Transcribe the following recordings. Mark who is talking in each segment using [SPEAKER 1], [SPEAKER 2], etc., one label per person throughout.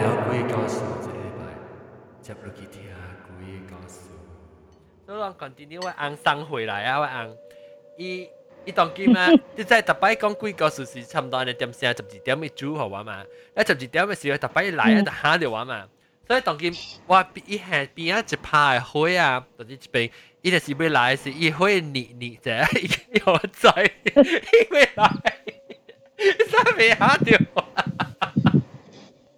[SPEAKER 1] 了鬼故事这礼拜，接落去听鬼故事。所以我 continue 我昂送回来啊，我昂，伊伊當今啊，你知特擺講鬼故事是差唔多你點聲十二點一煮好玩嘛？一十二點嘅時候特擺來啊，就下就玩嘛。所以当今我伊係邊啊一排灰啊，或者一邊伊就是要來是伊會熱熱者，伊我知，伊要來，真未下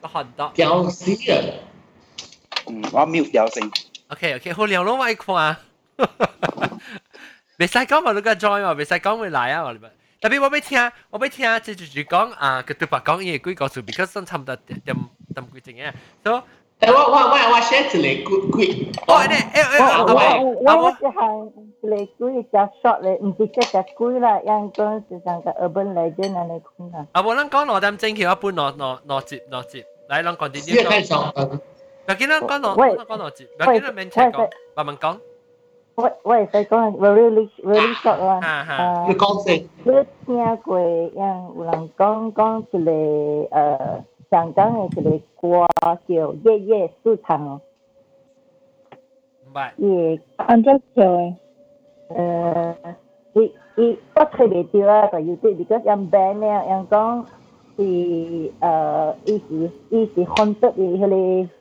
[SPEAKER 1] 堡，
[SPEAKER 2] 屌死啊！
[SPEAKER 3] 嗯，我冇屌死。
[SPEAKER 1] OK OK，好聊咯，我看。未使讲嘛，你个 join 嘛，未使讲会来啊，我哋特别我要听，我要听，即就是讲啊，佢对白讲嘢几个数，because 真差唔多点点点几正嘅，所以
[SPEAKER 2] 诶我我我我写一个鬼鬼，
[SPEAKER 1] 哦你诶诶
[SPEAKER 4] 我我我系行嚟鬼只 short 咧，唔是只只鬼啦，人讲是上个 urban legend 啊，你讲啊。
[SPEAKER 1] 啊，我谂讲罗点正桥一般罗罗罗 接罗接，嚟谂讲点
[SPEAKER 2] 点讲。
[SPEAKER 1] 又见到讲罗讲罗接，又见到明车讲，慢慢讲。
[SPEAKER 4] 我我会使讲 really really short 啦。
[SPEAKER 2] 啊，你讲先。
[SPEAKER 4] 你听过样有人讲讲一个诶香港嘅一个歌叫夜夜市场哦。
[SPEAKER 1] 唔系。
[SPEAKER 4] 夜按照叫诶，诶，伊伊我睇未到啊，个 YouTube because 人 band 咧，人讲 是诶，伊是伊是 haunted 嘅，迄个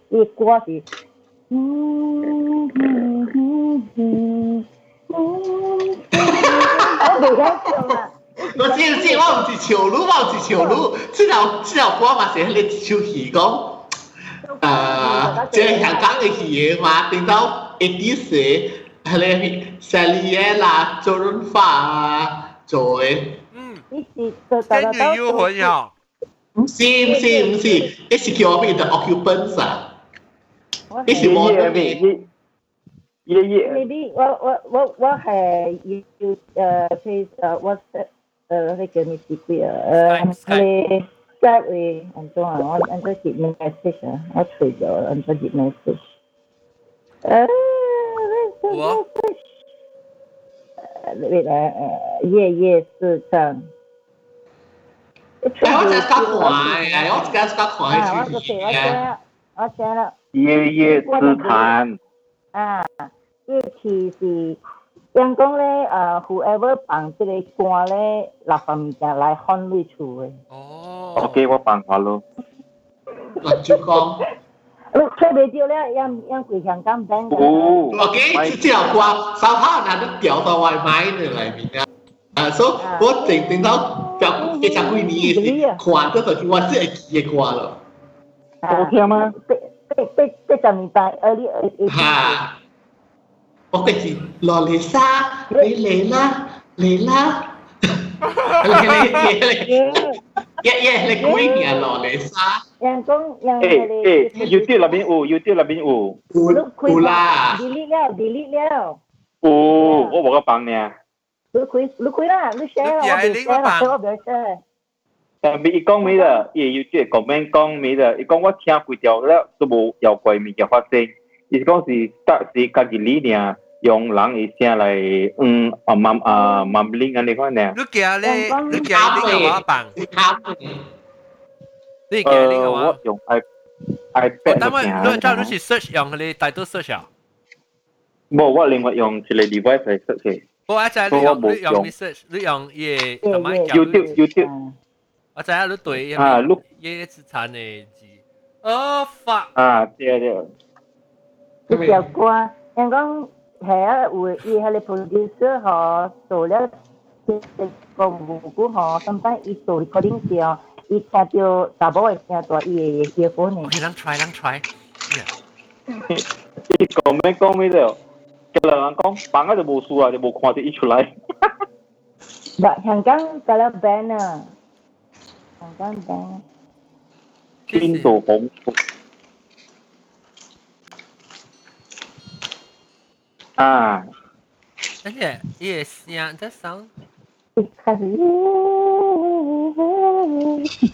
[SPEAKER 4] 伊歌是。嗯嗯嗯嗯嗯，我未敢唱啊！
[SPEAKER 2] 我知知，我唔是潮女，我唔是潮女，之后之后歌嘛是迄个潮戏讲，诶，即系香港嘅戏嘛，变到 eighty 岁，迄个 Sally 啦，周润发啊做嘅。
[SPEAKER 1] 嗯，
[SPEAKER 4] 你是个大
[SPEAKER 1] 家都幽魂呀？
[SPEAKER 2] 唔是唔是唔是，你是叫我变的 occupants 啊？你是
[SPEAKER 5] 我嘅咩？夜夜。
[SPEAKER 4] 你啲我我我我系要要诶，譬如诶 WhatsApp 诶嗰叫咩字句啊？诶系 Skype 嘅，安怎啊？我安怎接 message 啊？我除咗安怎接 message？诶，
[SPEAKER 1] 我。
[SPEAKER 4] 诶，诶夜夜市场。
[SPEAKER 2] 我只系讲快嘅，我只系讲快
[SPEAKER 4] 嘅。我知我知我知啦。
[SPEAKER 5] 夜夜市场。
[SPEAKER 4] 啊，呢期是人讲咧，诶，whoever 办即个歌咧，立份物件来看你厝嘅。
[SPEAKER 1] 哦。
[SPEAKER 5] OK，我办下咯。
[SPEAKER 2] 我就讲。
[SPEAKER 4] 你吹未到咧，因因佢香港 band。
[SPEAKER 5] 哦。
[SPEAKER 2] OK，这条歌三下人都调到外卖嘅里面啊。 啊，所以我整整到表一十几年嘅时，看这首我是会记嘅歌咯。
[SPEAKER 5] 好听吗？
[SPEAKER 4] 八八八十年代，early early。
[SPEAKER 2] 吓！我嘅是罗丽莎，你嚟啦，嚟啦！你你你，一一你几年罗丽莎？
[SPEAKER 4] 人讲人
[SPEAKER 5] 诶诶，YouTube 那边有，YouTube 那边有。
[SPEAKER 2] 有有啦。
[SPEAKER 4] delete 了，delete 了。
[SPEAKER 5] 有，我冇个帮你啊。
[SPEAKER 4] 你开你开啦，你 share 啦，我唔 share 啦，我唔 share。
[SPEAKER 5] 但系伊讲咩啦？伊 YouTube comment 讲咩啦？伊讲我听几条咧都冇有怪物件发生。伊讲是得是家己理念，用人嘅声嚟嗯啊mam 啊 mumbling 安尼款呢。
[SPEAKER 1] 你叫咧，你叫你个我帮。你叫你个
[SPEAKER 5] 我用 i iPad。
[SPEAKER 1] 等我，你照你去 search 用你大多 search 啊？
[SPEAKER 5] 冇，我另外用一个 device 嚟 search。
[SPEAKER 1] 我阿仔你用你用 research，你用嘢同埋
[SPEAKER 5] YouTube YouTube。
[SPEAKER 1] 我知啊，你对
[SPEAKER 5] 啊，录
[SPEAKER 1] 嘢资产嘅字。哦，fuck！
[SPEAKER 5] 啊，对对。
[SPEAKER 4] 呢条歌，人讲系啊，会伊系你 producer 嗬做了个无辜嗬，甚至伊做 recording 时候，伊听到查某嘅声大，伊会结婚嘅。
[SPEAKER 1] OK，咱 try，咱 try。
[SPEAKER 5] 伊讲咩讲咩了？ 叫人讲，房啊就无输啊，就无看就伊出来。
[SPEAKER 4] 但香港得了 ban 啊，香港 ban。
[SPEAKER 5] 邊度恐怖？啊！
[SPEAKER 1] 而且也像这
[SPEAKER 4] 声。开始，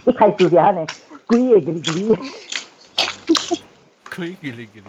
[SPEAKER 4] 一开始就呢，鬼也叽里叽里，
[SPEAKER 1] 鬼叽里叽里。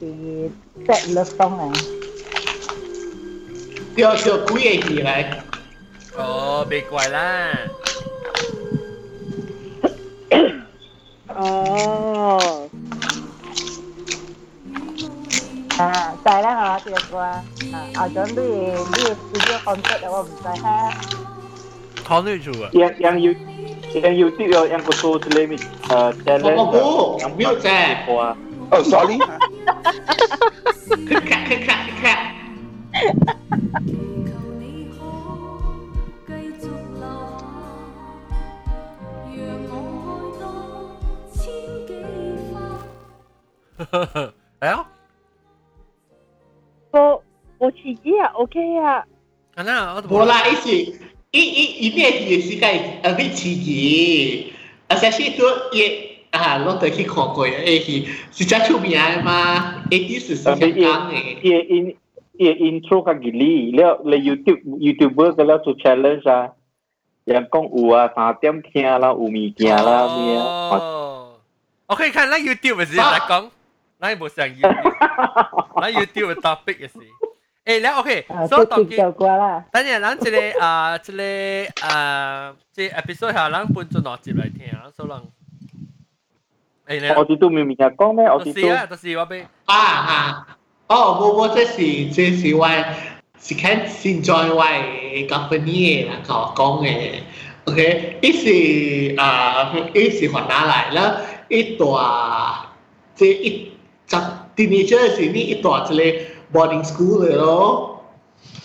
[SPEAKER 4] thì chạy lớp xong này.
[SPEAKER 2] Tiêu tiêu quý ấy gì vậy
[SPEAKER 1] ồ bị quậy la.
[SPEAKER 6] Ồ
[SPEAKER 4] ờ. à chạy đó hả? Tuyệt quá. À, ở chỗ đi đi studio concert đâu mà chạy ha.
[SPEAKER 1] Con đi chủ à
[SPEAKER 5] yang yang Yu, yang Yu tiêu yang có số tele mi
[SPEAKER 2] tele không có
[SPEAKER 5] Yang
[SPEAKER 2] biết chạy
[SPEAKER 5] ồ
[SPEAKER 3] ờ, sorry.
[SPEAKER 2] 哈哈哈哈哈！快
[SPEAKER 1] 看，快看，快看！哈哈哈哈哈！
[SPEAKER 6] 哎呀，我我自己呀，OK 呀，
[SPEAKER 1] 啊那我……
[SPEAKER 2] 不啦，意思，一一一定系自己世界，未必自，而且只多一。啊，落地去看过诶，是是只出名诶嘛？诶，意思是香港诶。
[SPEAKER 5] 也因也 intro 较吉利，了了 YouTube YouTuber 个了做 challenge 啊，人讲有啊，三点听啦，有物件啦，咩啊？
[SPEAKER 1] 我可以看那 YouTube 是来讲，那无上 YouTube，那 YouTube 的 topic 是。诶，了 OK，所以
[SPEAKER 4] 当佢，
[SPEAKER 1] 等陣諗住你啊，即你啊，即 episode 下諗搬咗落接嚟聽，所以諗。
[SPEAKER 5] 我哋都明明系讲咩？我哋
[SPEAKER 1] 都是啊，都是我俾
[SPEAKER 2] 啊啊，哦，无无，这是这是我是看现在我嘅 company 嘅啦，讲讲嘅，OK，伊是啊，伊是从哪来啦？一大这一十 teenager 是呢一大一个 boarding school 嚟咯。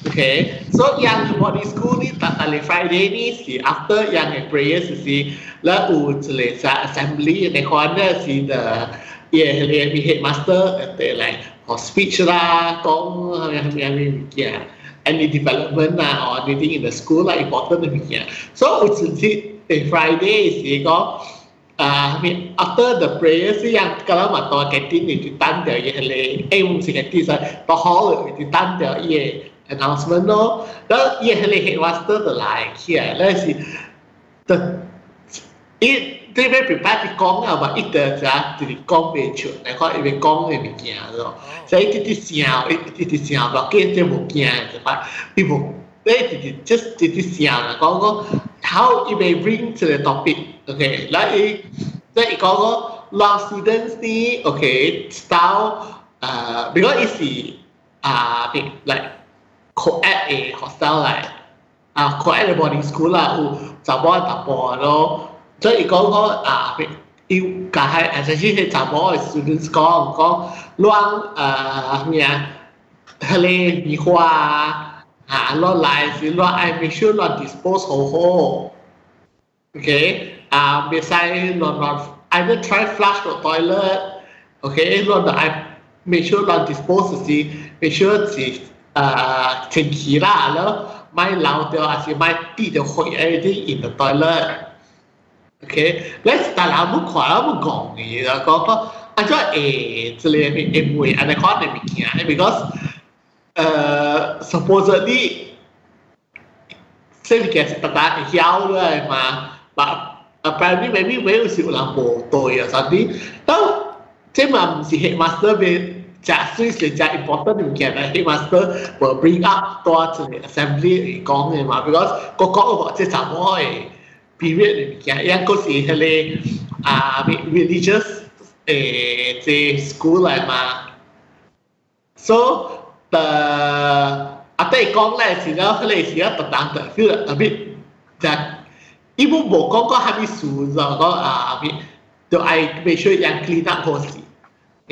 [SPEAKER 2] Okay, so yang you di school ni tak kali Friday ni si after yang prayer si si la u le sa ah, assembly yang corner si the yeah le mi headmaster te like or speech lah kong yang yang yeah any development lah or anything in the school lah important demikian. So it's si eh, Friday si kong uh, ah, after the prayer si yang kalau mat to kantin ni tanda dia ye le eh mesti kantin sa to hall ditan tanda ye announcement 咯。然后也很厉害，我是得来去啊，那是的，一这边 prepare 的讲啊嘛，一得啥就是讲未出，然后因为讲的物件咯，所以一啲声，一啲声，我见这物件就话，你无。They did just did this young Congo how it may bring to the topic. Okay, like like Congo long students ni okay style uh because it's the like co-ed 嘅学生嚟，啊 co-ed 嘅 boarding school 啦，有查某查甫咯，所以讲讲啊，要家系诶，甚至系查某嘅 students 讲讲乱诶咩啊，迄个棉花啊，啊乱来是乱爱 make sure 乱 dispose 好好，OK，啊，别使乱乱 either try flush the toilet，OK，乱就爱 make sure 乱 dispose 是 make sure 是。 uh, 清气啦，然后买漏掉还是买滴掉灰 everything in the toilet。OK，let's 但系冇看冇讲嘅，讲讲啊，即系诶，即系诶唔会，安尼看你物件，because 诶 supposedly 即系其实特大系晓嘅嘛，但 apparently maybe 没有少人无对啊，甚至都即系嘛唔是 headmaster 嘅。 Cha suy sẽ cha important we can uh, master vừa bring up to the assembly con này mà because có có họ sẽ chả mỗi period. Này kia yang có gì hay là à religious eh the school này mà. So the à tại con này thì nó hay là gì đó tận tận tận cứ a bit. That ibu bố con có hai mươi số rồi có à a bit do I make sure yang clean up hồ gì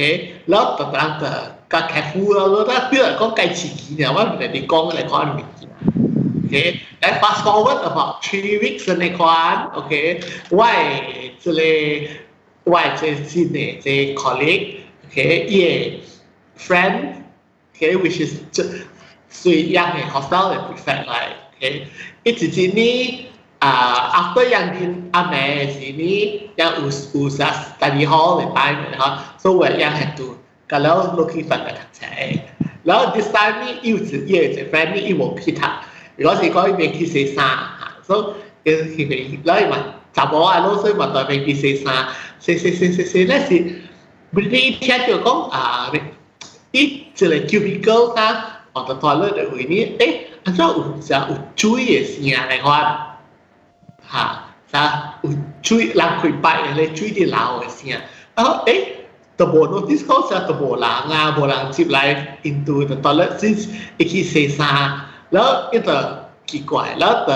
[SPEAKER 2] thế lớp và đang tờ các cái khu đó ra tức là có cái chỉ kỷ niệm á để đi con lại con mình okay then fast forward about three weeks in the quan okay why so le why so sine the colleague okay yeah friend okay which is so young and hostile and prefect like okay it's in the 呢。啊，after yang di ame sini yang us usas study hall 嚟摆嘅吓，所以yang had to kalau looking for 嘅读者，然后 this time 呢要自己嘅 friend 呢要冇 pick up，如果是讲要去写衫吓，所以佢佢然后问就冇啊，老师问代表去写衫，写写写写写咧是，每啲听到讲啊，一即系 cubicle 啊，或者 toilet 嘅位呢，诶，安怎有就有注意嘅声嚟看。 哈，啥有水人开摆咧水啲流嘅声，然后诶，都冇 notice 嗰时都冇人啊，冇人接来 into the toilet since 一去洗衫，然后一就奇怪，然后就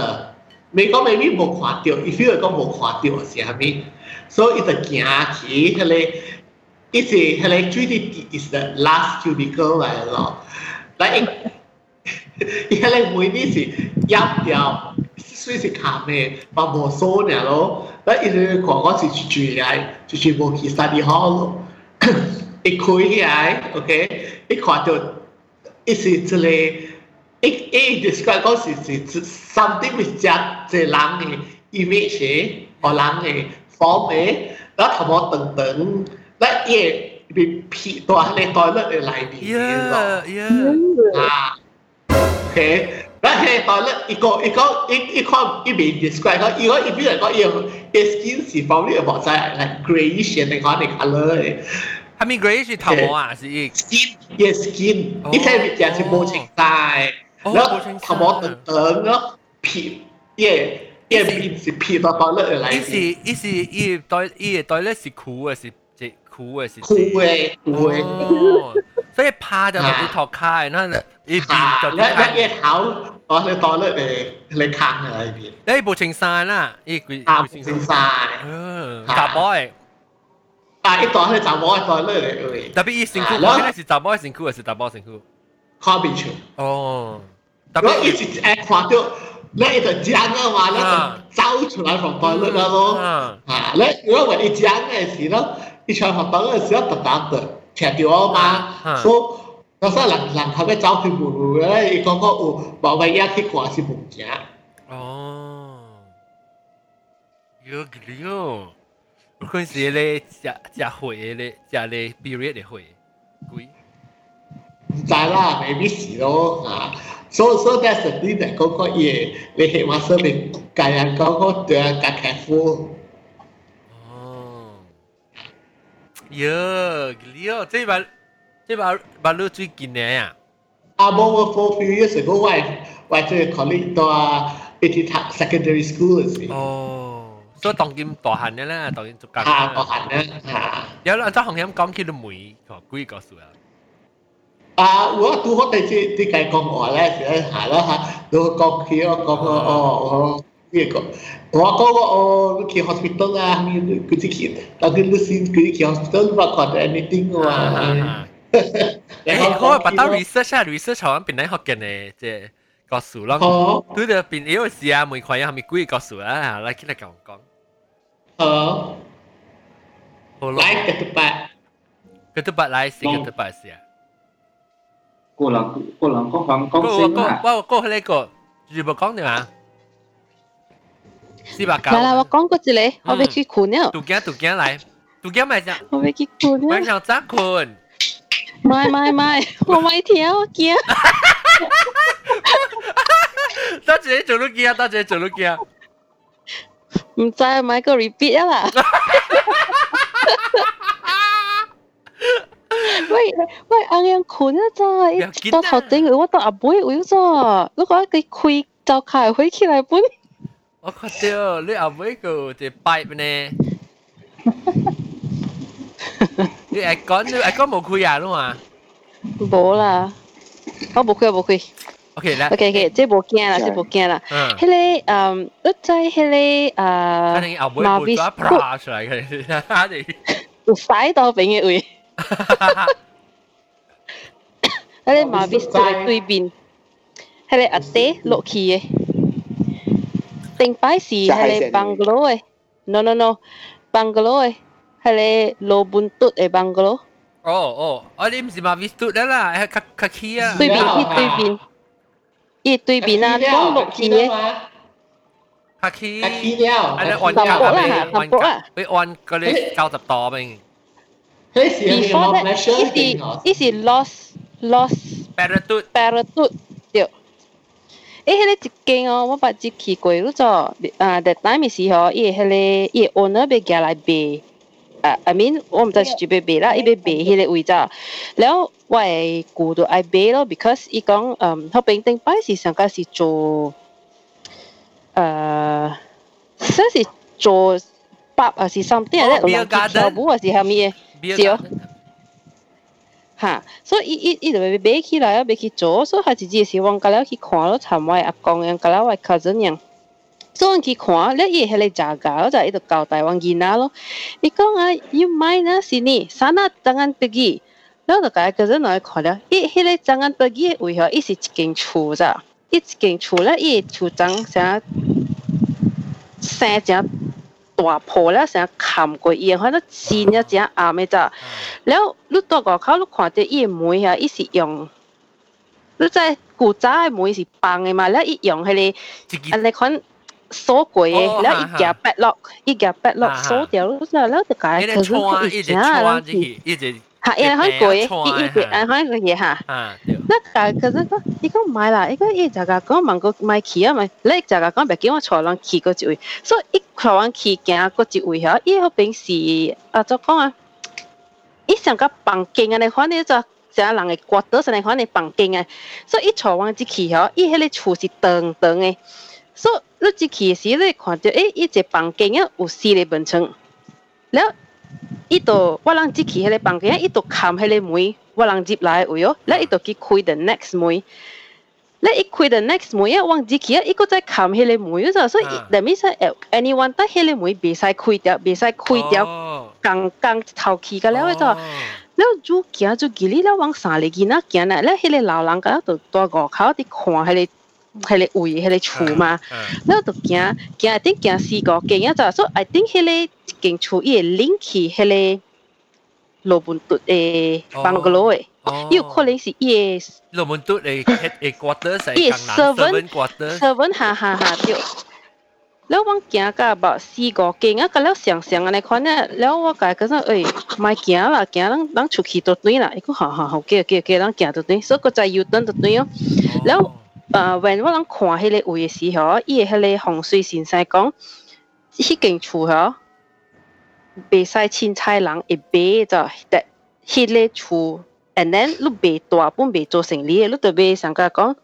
[SPEAKER 2] 美国 maybe 冇看到，if you 讲冇看到是系咪？所以一就行去迄个，一是迄个水啲 is the last cubicle 嚟咯，但系，伊迄个门呢是压掉。 虽是卡咩，把无数呢咯，那一直讲我是住住嚟，住住无去 study hall 咯，一开起来，OK，一看到一是这个，一一 describe 嗰是是 something with 只只人嘅 image 或人嘅 form 嘅，然后头毛长长，那也被撇到喺袋咧嚟边嘅，啊，OK。 但系当咧一个一个一一个一边 describe 佢，如果一边嚟讲要嘅 skin 是方面冇在，like greyish 嘅讲嘅 colour 嘅。
[SPEAKER 1] 系咪 greyish 头毛啊？是
[SPEAKER 2] skin yes skin，你睇就系冇情带，然后头毛长长，然后撇，耶耶边是撇到到咧嚟。
[SPEAKER 1] 伊是伊是伊对伊对咧是酷嘅是即酷嘅是
[SPEAKER 2] 酷嘅酷嘅。
[SPEAKER 1] 所以趴就系头开，那 一边就
[SPEAKER 2] 一一头。哦，你当咧嚟嚟坑嘅喺边？
[SPEAKER 1] 你部青山啦，依佢
[SPEAKER 2] 啊，青山，
[SPEAKER 1] 嗯，杂波诶，
[SPEAKER 2] 啊，一当咧杂波一当咧嚟嘅。
[SPEAKER 1] 特别依成裤，我系是杂波成裤，还是杂波成裤？
[SPEAKER 2] combination。
[SPEAKER 1] 哦，
[SPEAKER 2] 特别一直诶看到，咧一就讲嘅话咧就走出来从袋里啦咯。啊，咧如果话你讲嘅时咯，一出从袋嘅时候特特嘅听到啊嘛，所以。 有时人人后尾走去门路咧，伊讲讲有冇乜嘢去挂是物件。
[SPEAKER 1] 哦，有了，有可能是咧食食会咧，食咧 period 嘅会，贵。
[SPEAKER 2] 唔知啦，maybe 是咯啊。So so that's the thing that 嗰个嘢，你起码说明家人讲个对啊，较 careful。
[SPEAKER 1] 哦，有了，这把。 即系马路最近嘅啊！
[SPEAKER 2] 啊，冇我 for few years ago，我我即系 college 到啊，一啲读 secondary school 时。
[SPEAKER 1] 哦，所以当今大汉嘅啦，当今做教。
[SPEAKER 2] 吓，大汉咧吓。
[SPEAKER 1] 有啦，即系红险讲起到梅个几个数啊？
[SPEAKER 2] 啊，我拄好第次啲计讲话咧，时吓啦吓，都讲起我讲个哦哦。呢个我讲个哦，去 hospital 啊，佢啲去，但系你先佢去 hospital 唔讲 anything 嘅 嘛。
[SPEAKER 1] 诶，我把到 research 下 research 好像边嚟学嘅呢，即系个数咯。哦，对对，边有时啊，每块嘢系咪几个数啊？嚟嚟讲讲。
[SPEAKER 2] 哦，好咯。来个特别，
[SPEAKER 1] 个特别来是个特别是啊。
[SPEAKER 5] 个人个人讲讲讲先啊。
[SPEAKER 1] 我我嗰个如冇讲点啊？四百九。
[SPEAKER 6] 嚟嚟，我讲过一个，我未去困了。
[SPEAKER 1] 杜惊杜惊嚟，杜惊咪啫。
[SPEAKER 6] 我未去困了。
[SPEAKER 1] 我想咋困？
[SPEAKER 6] ไม่ไม่ไม่我ไม่เที่ยวเกีย
[SPEAKER 1] 多谢做到见啊，多谢做到见啊。
[SPEAKER 6] 唔知买个 repeat 啊啦。喂喂，阿样困啊咋？到头顶我到阿妹会咋？如果佢开就开会起来本。
[SPEAKER 1] 我看到你阿妹个只 pipe 呢？ 你系讲你系讲冇开啊，咯嘛？
[SPEAKER 6] 冇啦，我冇开，冇开。
[SPEAKER 1] OK 啦。
[SPEAKER 6] OK OK，即系冇惊啦，即系冇惊啦。嗯。迄个嗯，我知迄个诶，
[SPEAKER 1] 马威冇抓 pra 出嚟嘅，吓你。
[SPEAKER 6] 有晒到边嘅位？ 迄个马 vista 对面，迄个阿爹落去嘅，顶摆是迄个 bungalow 嘅，no no no，bungalow 嘅，
[SPEAKER 1] hele
[SPEAKER 6] lo buntut e bangalo. Oh oh, ở đây mình mà viết tụt đó
[SPEAKER 1] là hay
[SPEAKER 2] khắc khắc khí
[SPEAKER 1] à. Đối bình, ít đối bình, ít đối bình à, đúng lục gì nhé. Khắc khí. Khắc khí nhau. Anh ấy oan cả à, oan cả, bị oan cái này cao tập tò mình.
[SPEAKER 6] Before that, is the is the lost
[SPEAKER 1] lost
[SPEAKER 6] parachute parachute. that time 嘅時候，伊迄個伊 owner 被寄來賣。啊，I mean 我毋知是就要卖啦，伊要卖迄个位置，然后我会顾到爱卖咯，because 伊讲，嗯，后边顶摆是上个是做，呃，说是做 pub 还是 something 咧，有人去跳舞还是虾米嘅，是哦。哈，所以伊伊伊就要买起来啊，要去做，所以佢自己是往隔了去看咯，参我阿公样，隔了我 cousin 样， 所以去看，咧伊迄个价格，我就伊就交代阮囡仔咯。伊讲啊，you mind 啊，是你，三啊张安得记，然后就甲 cousin 来看了，伊迄个张安得记嘅位吼，伊是一间厝咋，伊一间厝咧，伊厝张啥生正。大铺咧，成日冚过伊，可能线一只暗嘅咋。然后你到外口，你看到伊梅啊，伊是用，你在古早嘅梅是棒嘅嘛，然后伊用迄个，啊你看 锁过嘅，然后伊夹 back lock，伊夹 back lock 锁掉，然后就解，可是佢一只啊，
[SPEAKER 1] 一只。
[SPEAKER 6] 吓，因为佢贵，伊伊贵，啊，佢个嘢吓。那但可是讲，伊讲买啦，伊讲伊就讲讲问个买去啊咪，你就讲讲别叫我坐人去嗰一位，所以伊坐人去行嗰一位吓，伊嗰边是啊，就讲啊，伊上个房间啊，你看你就。成人嘅骨头上嚟看你房间啊，所以伊坐完一去嗬，伊迄个厝是长长嘅， 所以你一去时你看到诶，伊一房间啊有四个门窗，然后。伊度我人入去迄个房间，伊度冚迄个门，我人入来位哦，然后伊度去开 the next 门，然后伊开 the next 门，一往入去啊，伊个再冚迄个门，咗所以，that means anyone 得迄个门袂使开掉，袂使开掉，刚刚头起个了咗，然后就行就记哩，然后往三里囡仔行啦，然后迄个老人家就在外口伫看迄个。 迄个位，迄个厝嘛，然后就行行一定行四个间啊，咋，所以 I think 迄个间厝伊会 link 去迄个罗本顿诶 bungalow 诶，有可能是伊个
[SPEAKER 1] 罗本顿诶诶 quarter 系
[SPEAKER 6] 伊 seven quarter seven 哈哈哈对。แล้ววังเกียกับแบบสี่个间啊，咁แล้ว上上安尼看咧，แล้ว我讲嗰阵诶，咪行啦，行咱咱出去到对啦，伊讲好好好，叫叫叫咱行到对，所以个在要等到对哦，แล้ว 啊，when 我人看迄个位嘅时候，伊嘅迄个风水先生讲，迄间厝嗬，袂使凊彩人会买就，但迄个厝，and then 你卖大本卖做生意嘅，你就买上个讲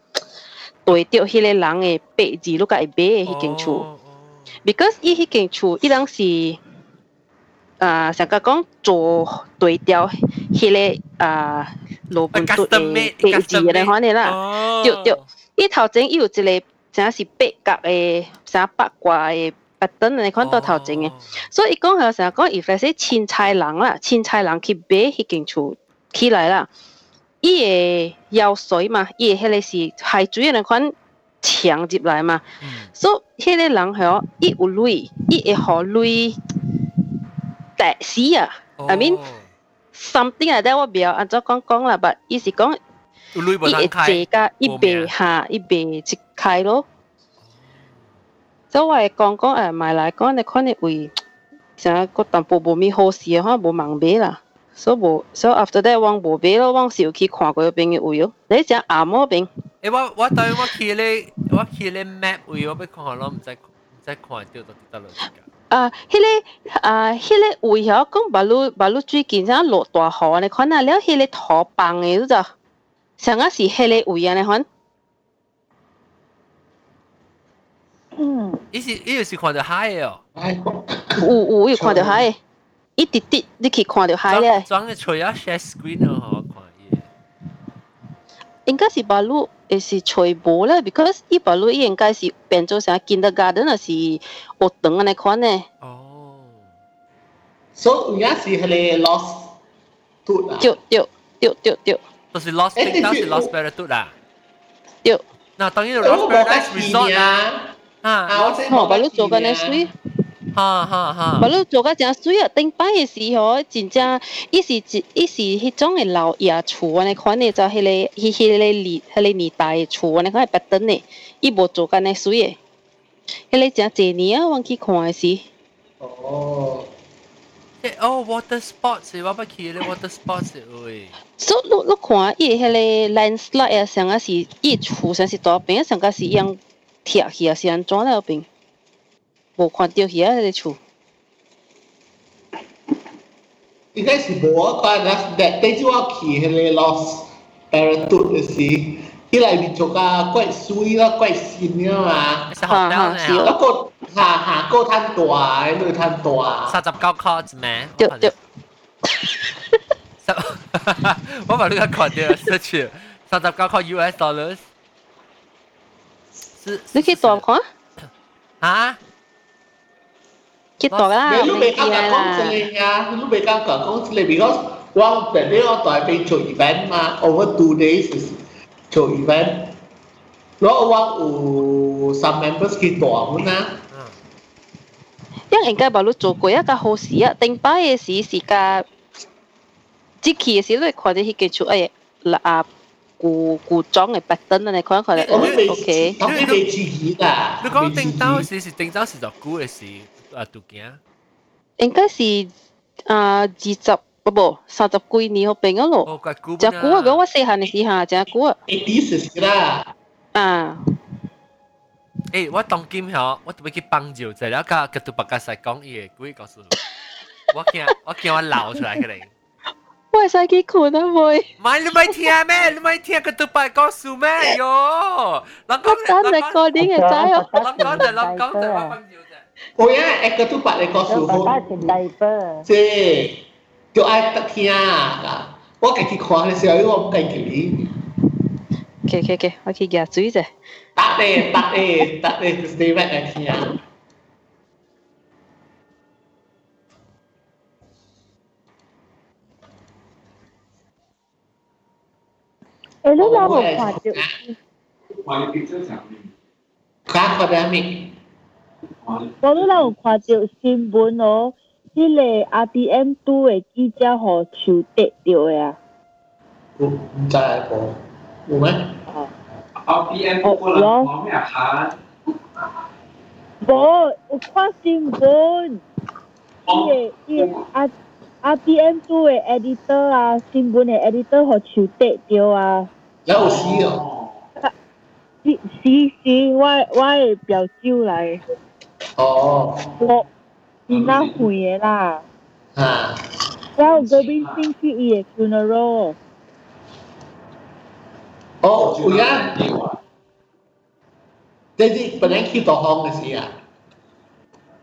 [SPEAKER 6] 对着迄个人嘅八字，你个会买嘅迄间厝，because 伊迄间厝，伊人是啊，上个讲做对调迄个啊罗本都嘅八字嘅款嘅啦，对对。 伊头前伊有一个啥是八角诶，啥八卦诶，八灯你看到头前嘅，所以伊讲系成日讲，如果是凊彩人啦，凊彩人去买迄间厝起来啦，伊会浇水嘛，伊会迄个是海水嗰款墙入来嘛，所以迄个人系伊有泪，伊会互泪跌死啊，I mean something like that 我唔要按照讲讲啦，但伊是讲。 伊会坐甲一边下一边一开咯。所以我系讲讲诶买来讲，你看你为啥个淡薄无咩好事嘅话，无盲买啦。所以无，所以 after that 我无买咯，我是有去看过边嘅位哦。你只阿摩边？
[SPEAKER 1] 诶我我对我去咧，我去咧 map 位，我要看咯，唔使唔使看到到到落去。
[SPEAKER 6] 啊，迄个啊，迄个位嗬，讲马路马路最近啥落大雨，你看下了，迄个土崩嘅，你知？ 上个是迄个位啊，你看。
[SPEAKER 4] 嗯。
[SPEAKER 1] 伊是伊又是看到海哦。
[SPEAKER 6] 有有有看到海，一直直你去看到海咧。
[SPEAKER 1] 装个吹啊 share screen 哦，好看伊。
[SPEAKER 6] 应该是马路，也是吹无咧，because 伊马路伊应该是变做啥 kindergarten 啊，是学堂安尼款咧。
[SPEAKER 1] 哦。
[SPEAKER 2] 所以而家是迄个 lost 嘟啊，
[SPEAKER 6] 对对对对对，
[SPEAKER 1] 就是 Lost Big 当是 Lost Better 啦。
[SPEAKER 6] 对。
[SPEAKER 1] 嗱，当然 Lost Paradise Resort
[SPEAKER 2] 啊，
[SPEAKER 1] 啊，
[SPEAKER 6] 哦，把你做紧呢水。
[SPEAKER 1] 哈哈哈！
[SPEAKER 6] 把你做个真水啊！顶摆嘅时候，真正伊是一伊是迄种嘅老爷厝啊！你看呢就迄个迄迄个年迄个年代嘅厝啊！你看系白灯嘅，伊无做紧呢水嘅。迄个真济年啊！我去看嘅时。
[SPEAKER 2] 哦。
[SPEAKER 1] 诶哦，water sports 我不去咧，water sports 喂。
[SPEAKER 6] 所以你你看伊迄个 landslide 啊，上个是伊厝上是大边，上个是一样贴起啊，是安怎咧边？无看到遐迄个厝。
[SPEAKER 2] 应该是无啊，但系但但系我去迄个 Lost Parenthood 嘅时，伊内面做甲怪水啦，怪新啊嘛。
[SPEAKER 1] 是学校
[SPEAKER 6] 是
[SPEAKER 2] 啊，个下下个摊大，嗰个摊大。
[SPEAKER 1] 三十九块一名。
[SPEAKER 6] 对对。
[SPEAKER 1] 我把那个看到失去，三十九块 US dollars。是。
[SPEAKER 6] 你去多看？
[SPEAKER 1] 啊？
[SPEAKER 6] 去读啦，
[SPEAKER 2] 你未啱讲讲之类啊，你未啱讲讲之类，because 我特别我代表做 event 嘛，over two days 做 event，攞我有 some members 去大门啊。
[SPEAKER 6] 因应该把你做过一个好事啊，顶摆嘅时是个，即期嘅时你看到迄个出诶啊古古装嘅白灯啊，你看看咧，OK。
[SPEAKER 2] 我未注意㗎。
[SPEAKER 1] 你讲顶兜时是顶兜是就古嘅事。啊，读件？
[SPEAKER 6] 应该是啊二十 不不三十几年后边个咯。
[SPEAKER 1] 哦，怪古。
[SPEAKER 6] 只古啊，我细汉嘅时候只古啊。
[SPEAKER 2] 诶，啲事啦。
[SPEAKER 6] 啊。
[SPEAKER 1] 诶，我当今嗬，我特别去帮助，就了个个都白家晒讲嘢，鬼告诉我惊我惊我闹出来嘅你。
[SPEAKER 6] 我系使去困啊妹。
[SPEAKER 1] 唔系你咪听咩？你咪听个都白告诉咩？哟，人讲
[SPEAKER 6] 真系个啲嘅仔哦。
[SPEAKER 1] 人讲就人讲就我帮助。
[SPEAKER 2] Oh ya, ek ketupat le kau suruh. Si, tu ai tak kia. 我家己看的时候，我唔计佢。
[SPEAKER 6] OK OK OK，我去夹水啫。
[SPEAKER 2] 得咧，得咧，得咧，stay back 嚟听。
[SPEAKER 7] 诶，你有冇看到？
[SPEAKER 2] 看过得未？
[SPEAKER 7] 我都有看到新闻哦， 迄个 RDM two 嘅记者互手跌掉嘅啊。
[SPEAKER 2] 唔唔知个，有咩？
[SPEAKER 8] RDM two 啦，讲咩啊？
[SPEAKER 7] 无，有看新闻，伊个伊个 R RDM two 嘅 editor 啊，新闻嘅 editor 互手跌掉啊。
[SPEAKER 2] 有死哦！
[SPEAKER 7] 是是是，我我嘅表舅嚟。
[SPEAKER 2] 哦，
[SPEAKER 7] 我是 那会嘅啦。
[SPEAKER 2] 啊。
[SPEAKER 7] 然后嗰边星期一嘅 funeral。
[SPEAKER 2] 哦，会啊。即系本来去到行嘅事啊。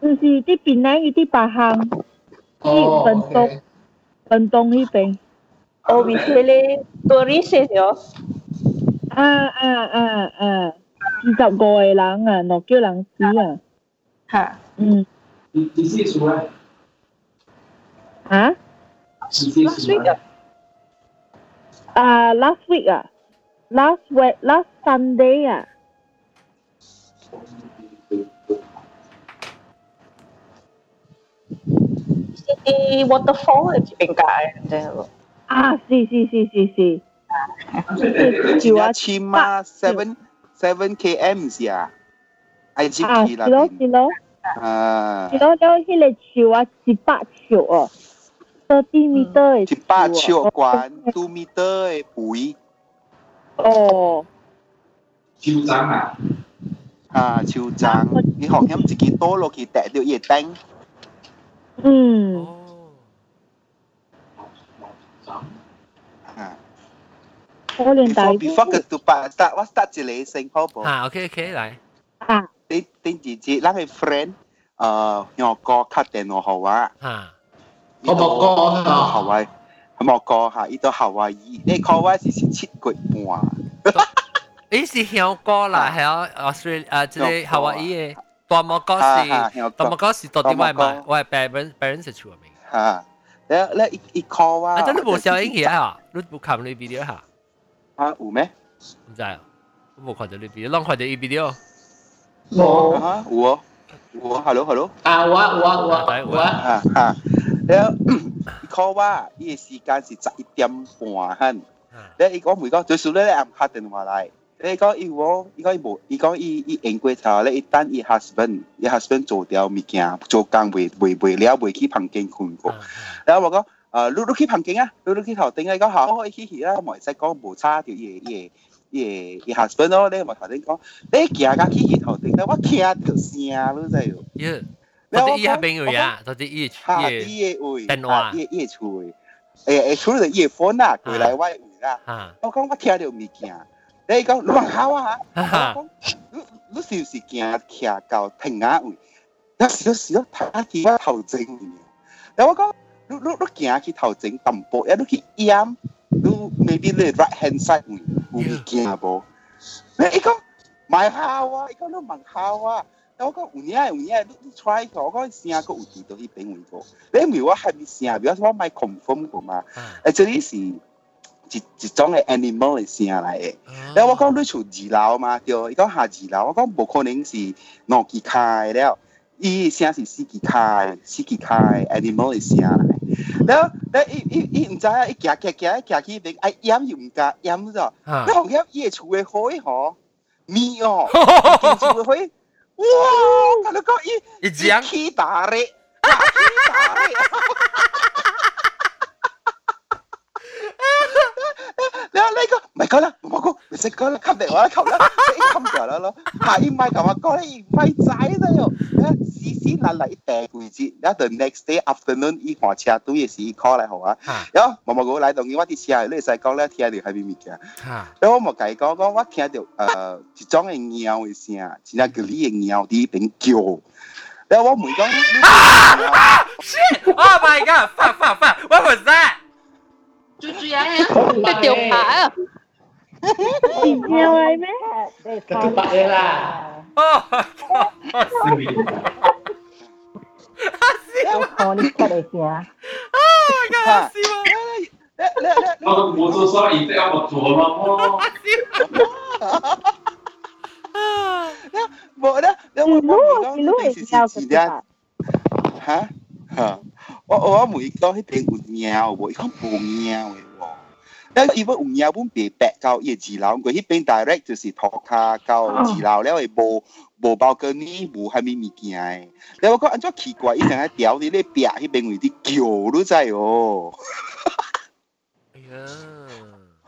[SPEAKER 7] 就是啲槟榔嗰啲白行，啲运动运动呢边。
[SPEAKER 9] 哦，vì thế咧，tourist 咗。
[SPEAKER 7] 啊啊啊啊！二十个嘅人啊，落叫人死啊！
[SPEAKER 9] 吓，
[SPEAKER 7] 嗯。
[SPEAKER 8] Diz isso,
[SPEAKER 7] ué.
[SPEAKER 8] Hã? Diz isso, ué.
[SPEAKER 7] Uh, last week, uh, last week, last Sunday,
[SPEAKER 9] à? uh. City waterfall ở chị bên
[SPEAKER 7] cạnh À, sì, sì, sì, sì,
[SPEAKER 3] sì. Chị là chima 7 7 km à? Ai
[SPEAKER 7] chị à, kỳ là.
[SPEAKER 3] 啊。
[SPEAKER 7] 是咯，了迄个树啊，一百尺哦，thirty meter 嘅。
[SPEAKER 3] 一百尺关，two meter 嘅背。
[SPEAKER 7] 哦。
[SPEAKER 8] 超争啊！
[SPEAKER 3] 啊，超争！你学险自己多落去趯到嘢顶。
[SPEAKER 7] 嗯。
[SPEAKER 3] 啊。
[SPEAKER 7] 我连大。
[SPEAKER 3] Before 个 start start，我 start 一个先好唔？
[SPEAKER 1] 啊，OK OK，来。
[SPEAKER 7] 啊。
[SPEAKER 3] 你顶住节，咱嘅 friend，诶，用个卡电话号啊。
[SPEAKER 1] 啊。
[SPEAKER 2] 我冇讲吓。
[SPEAKER 3] 好啊，冇讲吓，依度夏威夷，你讲话是是七月半。
[SPEAKER 1] 诶是香港啦，系啊，Australia 啊，即系夏威夷嘅大毛哥是大毛哥是到底外卖，我系白人白人食出名。
[SPEAKER 3] 吓， แล้วแล้วอีอี call ว่า
[SPEAKER 1] 啊，真系冇小影起啊！你冇看你 video 下？
[SPEAKER 3] 啊，有咩？
[SPEAKER 1] 唔知啊，我冇看到你 video，啷看到你 video？
[SPEAKER 3] 冇啊， 有哦，有哦，hello hello。
[SPEAKER 2] 啊，我我我我
[SPEAKER 3] 啊啊，แล้วอี call ว่าอี时间是十一点半ਹਨ。แล้วอี讲每个最少咧，暗拍电话嚟。你讲伊我，伊讲伊无，伊讲伊伊用过头咧，伊等伊 husband，伊 husband 做掉物件，做工未未未了，未去房间困过。然后我讲，诶，你你去房间啊，你你去头顶啊，讲好，我去去啦，冇使讲无差条嘢嘢 嘢嘢 husband 咯，你咪头顶讲，你行甲去去头顶咧，我听到声，你知
[SPEAKER 1] 哟。到底伊喺边位啊？到底伊
[SPEAKER 3] 伊
[SPEAKER 1] 伊
[SPEAKER 3] 位
[SPEAKER 1] 电话，
[SPEAKER 3] 伊伊厝诶诶，厝里伊 phone 啊，过来我位啦。我讲我听到物件。你讲你问考啊吓，我讲你你是唔是行徛到停下位？有时有时咯睇见我头前面，但我讲你你你行去头前淡薄，一你去掩，你 maybe 你 right hand side 位 有物件無？你講買考啊，伊讲你問考啊。我讲有影有影，你你 try 個，我講聲個有記到去邊位個，你唔係我係咪聲？比如我買 confirm 個嘛，誒，這裡是。一一种嘅 animal 嘅聲嚟嘅。然後我讲你厝二樓嘛，對，伊讲下二樓，我講無可能是兩支開了，伊声是四支開，四支開 animal 嘅聲嚟。然后，然后伊伊伊唔知啊，伊行行行行去邊，哎淹又唔敢淹咗，你红淹伊嘅厝嘅海吼，咪哦，厝嘅海，哇！佢都講伊
[SPEAKER 1] 伊講
[SPEAKER 3] 起大咧，起大咧。你你个唔系讲啦，我讲唔识讲啦，吸嚟我啦，吸啦，一吸就啦咯。下一麦同我讲咧，唔系仔啦哟，时时嚟嚟订位置，然后 the next day afternoon 伊换车队嘅时 call 嚟好啊。有毛毛哥嚟到，我啲车你使讲咧，听到系边物件？然后我冇计讲讲，我听到诶一种嘅鸟嘅声，真系叫你嘅鸟喺边叫。然后我问讲，
[SPEAKER 1] shit！Oh my god！fuck fuck fuck！What was that？
[SPEAKER 6] chú chú ấy á cái tiểu phá
[SPEAKER 4] à nhiều ấy bé
[SPEAKER 2] để phá bậy là
[SPEAKER 1] Hasil.
[SPEAKER 4] Oh, ni tak ada sih ya. Oh
[SPEAKER 1] my god, Hasil.
[SPEAKER 8] Lek, lek, lek. Kalau musuh soal itu apa tuh
[SPEAKER 3] lama? Hasil. Nah, boleh. Dia mau bilang tentang sisi dia. Ha? Ha. 我我每讲迄边有猫喎，伊讲无猫嘅喎。但伊要有猫本别白到伊二楼，佢迄边 direct 就是涂骹到二楼了，会无无包跟你无虾米物件诶。你我讲安怎奇怪，伊成日调你咧壁迄边位啲叫你知哦。
[SPEAKER 1] 哎呀！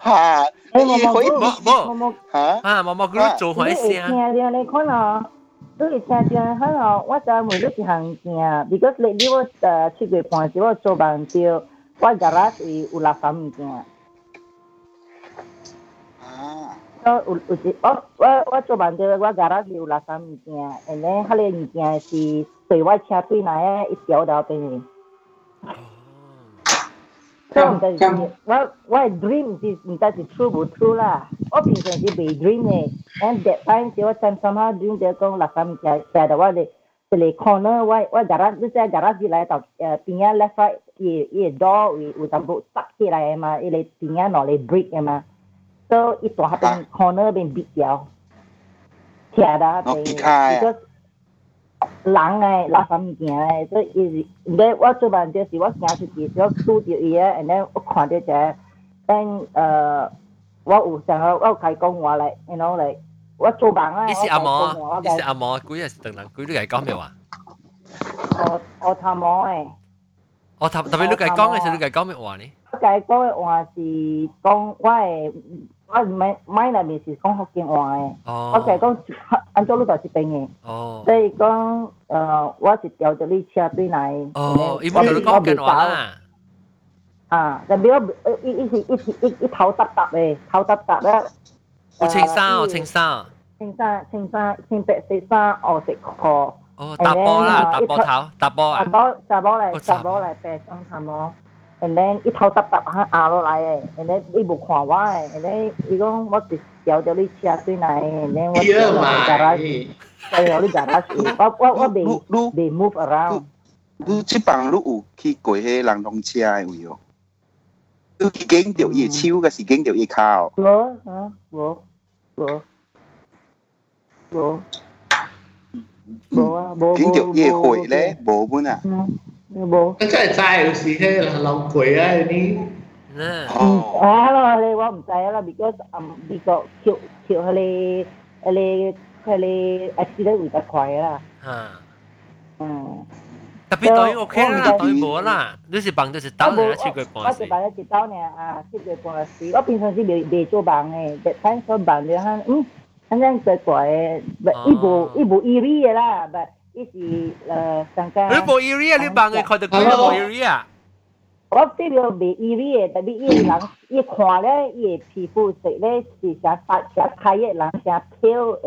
[SPEAKER 3] 吓！
[SPEAKER 4] 你冇
[SPEAKER 1] 冇冇
[SPEAKER 4] 冇
[SPEAKER 3] 吓
[SPEAKER 1] 啊！冇冇佢做开声。
[SPEAKER 4] 听到你看啊！ 你会听见可能我就每日一行行，because 你你我诶七月半时我做饭掉，我 garage 有垃圾物件。
[SPEAKER 3] 啊！
[SPEAKER 4] 我有有一我我我做饭掉，我 garage 有垃圾物件，and then 迄个物件是对我车对来诶一条到边。 So that's it. Well, what dream is that is true, but true lah. All things can be dream eh. And that time, the what time somehow during the kong lah kami saya ada what the the corner why what garage this eh garage di lah tau pinggir left right ye ye door we we tambah stuck di lah ema ile pinggir no le brick ema. So itu happen corner ben big yao. Tiada.
[SPEAKER 3] No, because
[SPEAKER 4] 人诶垃圾物件诶，所以伊是，唔过我做饭就是我行出去，我拄着伊啊，and then 我看到一个，但诶我有想要我有开讲话嚟，you know 嚟，我做饭啊，
[SPEAKER 1] 伊是阿嬷，伊是阿嬷，几日是邓人，几你嚟讲咩话？
[SPEAKER 4] 我我头毛诶。
[SPEAKER 1] 我头特别你嚟讲嘅时，你嚟讲咩话呢？
[SPEAKER 4] 我嚟讲嘅话是讲我诶。 我唔系买内面是讲福建话嘅，我就系讲按照你就是边嘅，所以讲诶我是调咗你车对嚟。
[SPEAKER 1] 哦，伊冇同你讲福建话啦。
[SPEAKER 4] 啊，就比如一一一一一一头耷耷嘅，头耷耷咧。
[SPEAKER 1] 有青衫哦，青衫。
[SPEAKER 4] 青衫青衫青白色衫，红色裤。
[SPEAKER 1] 哦，搭波啦，搭波头，搭波啊。
[SPEAKER 4] 搭波搭波嚟，搭波嚟白装头毛。 and then 一头耷耷吓压落嚟嘅，and then 伊无看我嘅，and then 伊讲我直调咗你车转来，and then 我调咗 garage，调咗你 garage，我我我未未 move around。
[SPEAKER 3] 你即帮你有去过迄人龙车的位哦？你去见着伊手，还是见着伊脚？
[SPEAKER 4] 无啊，无无无无啊，无。
[SPEAKER 3] 见着夜会咧，无本啊。
[SPEAKER 4] 无。
[SPEAKER 2] 真系斋有时咧，流鬼啊你。
[SPEAKER 4] 哦。啊咯，你我唔知啦，because 嗯，because 跳跳佢哋佢哋佢哋 accident 会得快啦。
[SPEAKER 1] 吓。
[SPEAKER 4] 嗯。
[SPEAKER 1] 特别对 OK 啦，对冇啦，你是帮就是刀呢，七月半
[SPEAKER 4] 我是帮一刀呢啊，七月半时，我平常是未未做帮嘅，但睇所帮咗吓，嗯。反正怪怪的，不，伊无伊无 area 啦，不， 伊是呃上加。
[SPEAKER 1] 你无 area，你帮佢看到佢无 area。
[SPEAKER 4] 我这个未 area，但是伊人伊看咧，伊的皮肤色咧是像白像开嘅人，像 pale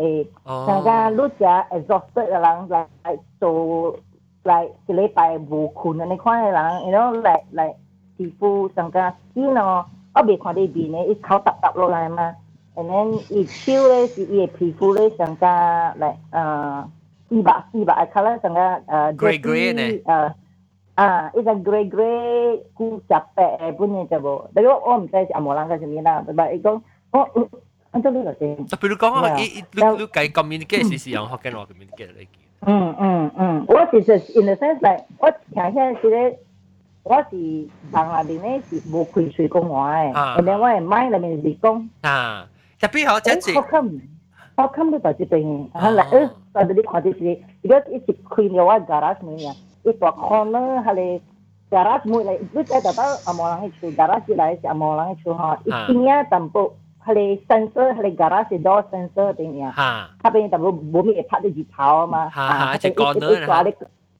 [SPEAKER 4] 诶，上加愈只 exhausted 嘅人来来做来一礼拜无困嘅，你看嘅人，然后来来皮肤上加坚哦，我未看啲面咧，伊口揼揼落来嘛。and then 伊手咧是伊嘅皮肤咧上加嚟诶 丝白丝白嘅 colour 上加诶
[SPEAKER 1] grey grey 呢
[SPEAKER 4] 诶啊，伊个 grey grey 古杂白诶本嘢就冇，但系我我唔知系阿莫兰嘅系咩啦，但系伊讲我按照呢个先。
[SPEAKER 1] 就譬如讲啊，伊你你计 communicate 是是用福建话 communicate 嚟嘅。
[SPEAKER 4] 嗯嗯嗯，我其实 in the sense like 我听起是咧。我是人内面咧是无开喙讲话诶，然后我系麦内面是讲。
[SPEAKER 1] 啊。特别好真
[SPEAKER 4] 系。how come how come 你就这边？啊，嚟诶，但系你看 sadri khadisi igat isi khuyni wa garat munya ipa khona hale garat mu lai but eta ta amolang chu garat lai si amolang chu ha bộ, tampo là sensor hale garat si door sensor ding ya
[SPEAKER 1] ha
[SPEAKER 4] ta bên tampo bumi e phat ji thao ma ha ha chỉ
[SPEAKER 1] còn nữa ha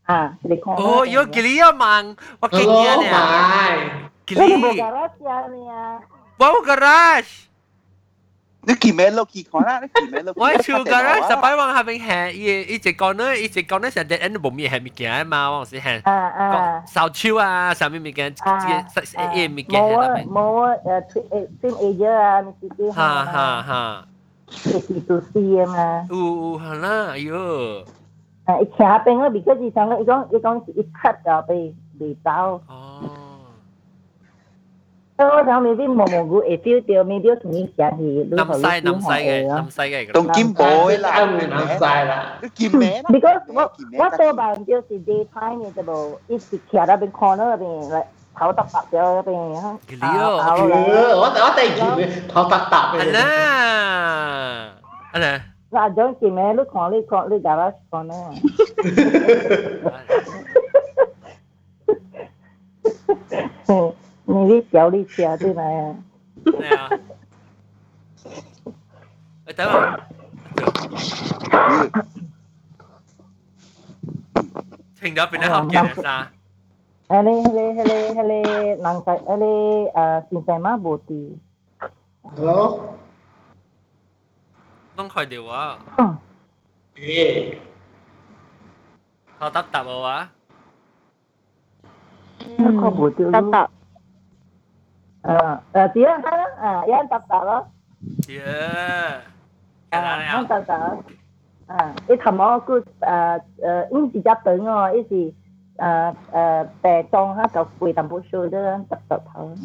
[SPEAKER 1] ha
[SPEAKER 4] le khona oh yo
[SPEAKER 1] kilia mang wa kilia ne kilia garat ya ne
[SPEAKER 2] ya
[SPEAKER 1] wow garat
[SPEAKER 4] 冇 garage 啊你啊。
[SPEAKER 1] 冇 garage。
[SPEAKER 3] 你见咩咯？见看啦，你见咩咯？
[SPEAKER 1] 我厝个咧，十摆往下边行，伊伊直讲咧，伊直讲咧成日啲冇咩系物件嘛，往时行。
[SPEAKER 4] 啊啊。
[SPEAKER 1] 烧秋啊，上面物件，
[SPEAKER 4] 啊
[SPEAKER 1] 诶物件
[SPEAKER 4] 喺入面。冇啊，诶诶，team agent 啊，你自己。
[SPEAKER 1] 哈哈哈。
[SPEAKER 4] C to C 啊嘛。
[SPEAKER 1] 有有系啦，哎呦。
[SPEAKER 4] 啊，伊徛边个，because 伊上个，伊讲伊讲是一 cut 啊，被被走。
[SPEAKER 1] 哦。
[SPEAKER 4] 我听 maybe 毛毛菇会 feel 到，maybe 同你讲系
[SPEAKER 1] 南西南西嘅，南西嘅。
[SPEAKER 3] 当金宝
[SPEAKER 2] 啦，南西啦。
[SPEAKER 3] 金咩？
[SPEAKER 4] Because 我我多半就是 daytime 嘅啫噃，一时徛喺边 corner 入边嚟头耷耷咗入边吓。
[SPEAKER 1] 几了？
[SPEAKER 2] 我我第二件头耷耷嘅。
[SPEAKER 1] 啦，啊咧。
[SPEAKER 4] 嗱，将件咩？你看你看你 garage corner。 你啲有啲似啊啲咪？
[SPEAKER 1] 咩啊？你等下。停咗變咗黑嘅咋？
[SPEAKER 4] 誒你你你你能使誒你誒現在嗎無地
[SPEAKER 2] ？Hello，
[SPEAKER 1] 弄佢電話。誒，我答答我啊。
[SPEAKER 2] 嗯，答答。
[SPEAKER 1] Uh, uh, Tia kan? Uh, yan tapta lo. Tia. Yan tapta. à
[SPEAKER 4] ít thầm ó cứ à à in chỉ chấp tới ngó ít gì à à bè trong ha cậu quỳ tầm bố sư đó tập tập thấu.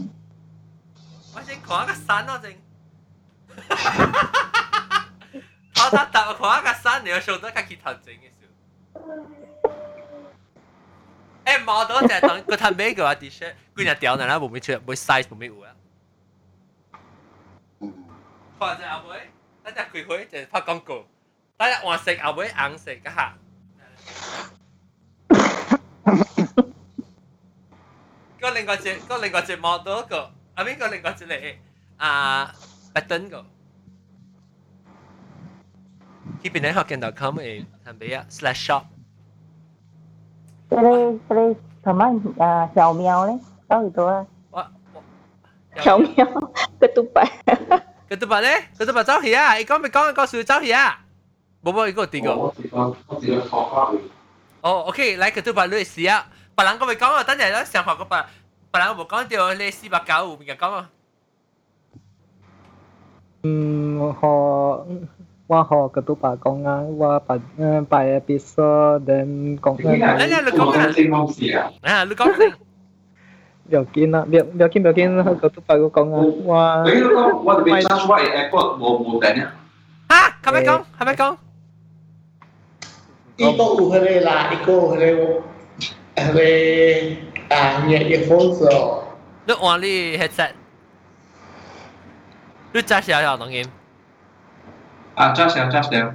[SPEAKER 4] Tôi chỉ có cái sẵn
[SPEAKER 1] đó chính. Họ đã tập
[SPEAKER 4] có cái sẵn nếu sâu đó cái kỹ thuật chính cái sự. 誒唔係
[SPEAKER 1] 我等陣等個褪尾嘅話，dessert 佢就掉人啦，冇咩出，冇 size 冇咩糊啊。反正後尾，等陣佢佢就拍廣告，等陣黃色後尾紅色嘅嚇。個另外隻個另外隻 model 個，後邊個另外隻嚟啊 button 個。呢邊咧可見到 com 誒，褪尾啊 slash shop。
[SPEAKER 4] Pere, pere, sama uh, Xiaomiao đấy. Tahu itu
[SPEAKER 9] ah. Xiaomiao ketupat.
[SPEAKER 1] ketupat leh? Ketupat tahu ya? Ikan ikan ikan
[SPEAKER 8] cháu hiểu à? à, Bố bố cái ikan tiga.
[SPEAKER 1] Oh, okay, lại ketupat lu xí à. Bà lăng có phải con à, tất nhiên là sản phẩm của bà. Bà lăng bố con điều lê xí bà cáo, mình con
[SPEAKER 4] à. Ừ,
[SPEAKER 10] họ qua họ cái tụ bà con ngang qua bà bà episode
[SPEAKER 1] đến con ngang đấy là lực con
[SPEAKER 10] ngang à lực con ngang biểu kiến à biểu biểu kiến biểu kiến cái tụ bà con ngang qua
[SPEAKER 8] cái là con qua bị sao vậy airport
[SPEAKER 1] một một cái nhá
[SPEAKER 2] ha không phải con không phải con Ito uhere la iko uhere uhere à nhẹ earphone
[SPEAKER 1] rồi. Lúc only headset. Lúc chắc sẽ là đồng game.
[SPEAKER 8] 啊，揸少揸少。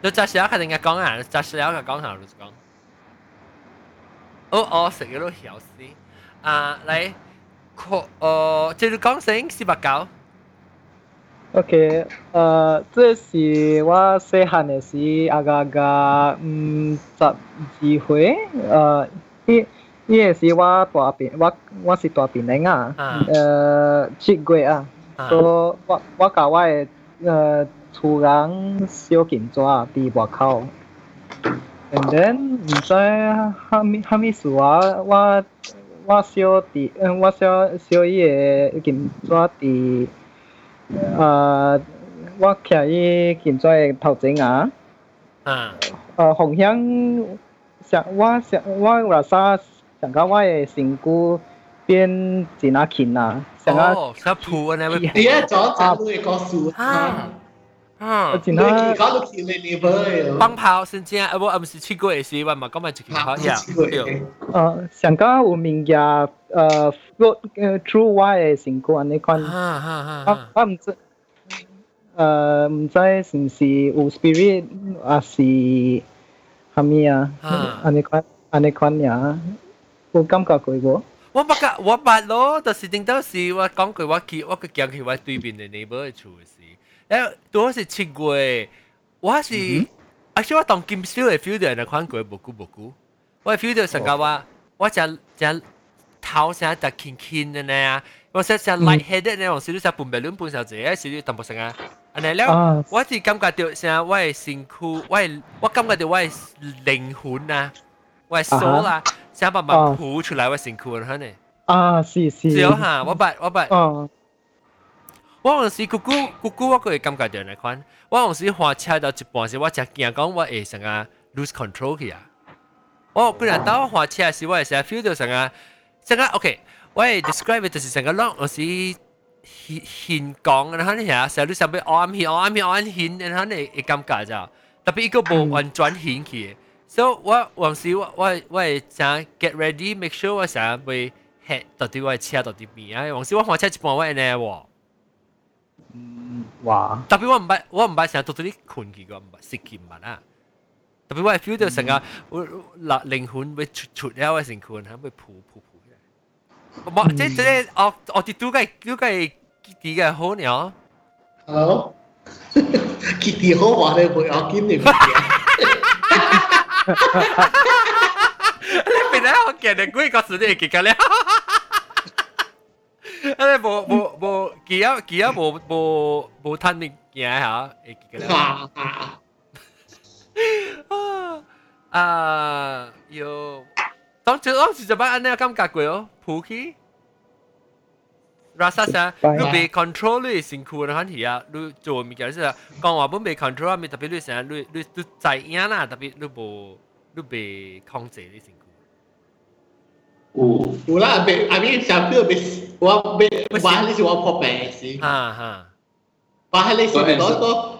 [SPEAKER 1] 你揸少肯定嘅讲啊，揸少嘅讲下老实讲。哦哦，食咗都晓死。啊，嚟，可呃，即系讲声四百九。
[SPEAKER 10] OK，呃，这是我细汉嘅时，阿个阿个，嗯，十二岁，呃，呢呢个是我大边，我我是大边嚟啊，呃，七月啊，所以我我甲我嘅呃 厝人小金爪伫外口，然后唔知哈咪哈咪事啊，我我小弟，嗯，我小小伊个金爪伫，啊，我徛伊金诶头前啊。啊。呃，方向上，我上我有啥上甲我诶身躯变真啊轻啊？上
[SPEAKER 1] 到上坡那边。
[SPEAKER 2] 第一座山峰，高速。啊，
[SPEAKER 10] 真系。
[SPEAKER 2] 搞到见你你噃。
[SPEAKER 1] 放炮先正，啊，我唔是七个嘅事，我唔系讲埋一件好呀。
[SPEAKER 10] 诶，上到有物件诶，float 诶 through 我嘅身躯安尼款。
[SPEAKER 1] 啊啊啊！
[SPEAKER 10] 我我唔知。诶唔知是唔是有 spirit 还是系咪啊？安尼款安尼款呀，有感觉过无？
[SPEAKER 1] 我不觉我捌咯，就是顶到时我讲过我去我个行去我对面嘅 neighbor 嘅厝时， 诶都是七月，我是而且我当金少嘅 feel 到人款过无久无久，我 feel 到成个我我只只头成日特轻轻嘅呢，我成成 light headed 呢，我少少半白两半小时，少少淡薄成啊。安尼了，我是感觉到像我的身躯，我的我感觉到我的灵魂啊，我的 soul 啊，想慢慢浮出来我身躯了，呢。
[SPEAKER 10] 啊，是是。
[SPEAKER 1] 是哦哈，我捌我捌。 哦。我有时姑姑姑姑我个会感觉到那款，我有时开车到一半时，我真惊讲我会成个 lose control 去啊。我个人当我开车时，我会成 feel 到成个成个 OK，我会 describe 就是成个 long 有时。显讲，然后你睇成日都想俾按显按显按显，然后你会感觉咋？特别一个无完全显去，所以我往时我我我系想 get ready，make sure 我想会 head 到底我车到底边啊？往时我开车一半我系呢喎。
[SPEAKER 10] 嗯，哇！
[SPEAKER 1] 特别我唔系我唔系成日到到啲困去个，唔系食气唔系啊。特别我系 feel 到成个我灵魂会出出咗我成困，系会噗噗噗。冇，即即我我啲都计都计啲嘅好鸟。
[SPEAKER 2] Hello，结啲好话你会我见你唔见。
[SPEAKER 1] 你边咧？我见你估个时啲结㗎 咧。你冇冇冇几啊几啊冇冇冇吞你嘢吓？结㗎咧。啊，要。当时当时就把安尼感觉过哦，铺起。rasa sa lu be control 你身躯的问题啊，你做物件是讲话本被 control 啊，咪特别你成日你你你在影啦，特别你无你被控制你身躯。
[SPEAKER 2] 有有啦，被阿咪小朋友被我被我系是我破病时。
[SPEAKER 1] 哈哈。
[SPEAKER 2] 我系你是嗰个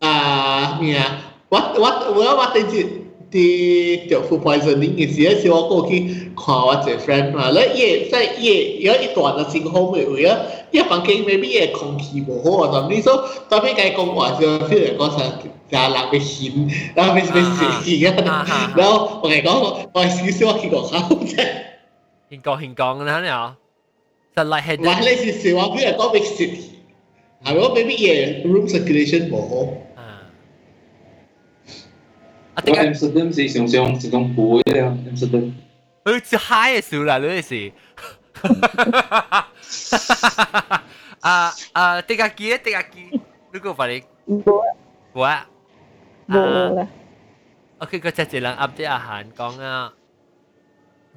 [SPEAKER 2] 啊咩啊？我我我我对住。啲着 food poisoning 嘅时，嗰时我过去看我只 friend 嘛，咧夜即系夜有一段嘅情况咪会啊，因为环境 maybe 嘅空气唔好啊，咁你所特别嘅讲话就 feel 嚟讲成就系冷嘅险，然后咪咪死啊，然后我系讲我系少少去过考啫，
[SPEAKER 1] 献 讲献讲啦，你啊，就 light head，
[SPEAKER 2] 嗱你是话譬如讲咪死，系咯，maybe 嘢 room circulation 唔好。
[SPEAKER 8] 我 Amsterdam 是常常一种补嘅啊，Amsterdam。
[SPEAKER 1] 佢只 high 嘅时啦，你是。啊啊，迪加基，迪加基，你个发你。
[SPEAKER 4] 冇。
[SPEAKER 1] 冇啊。
[SPEAKER 4] 冇啦。
[SPEAKER 1] OK，个只只人 update 阿韩讲啊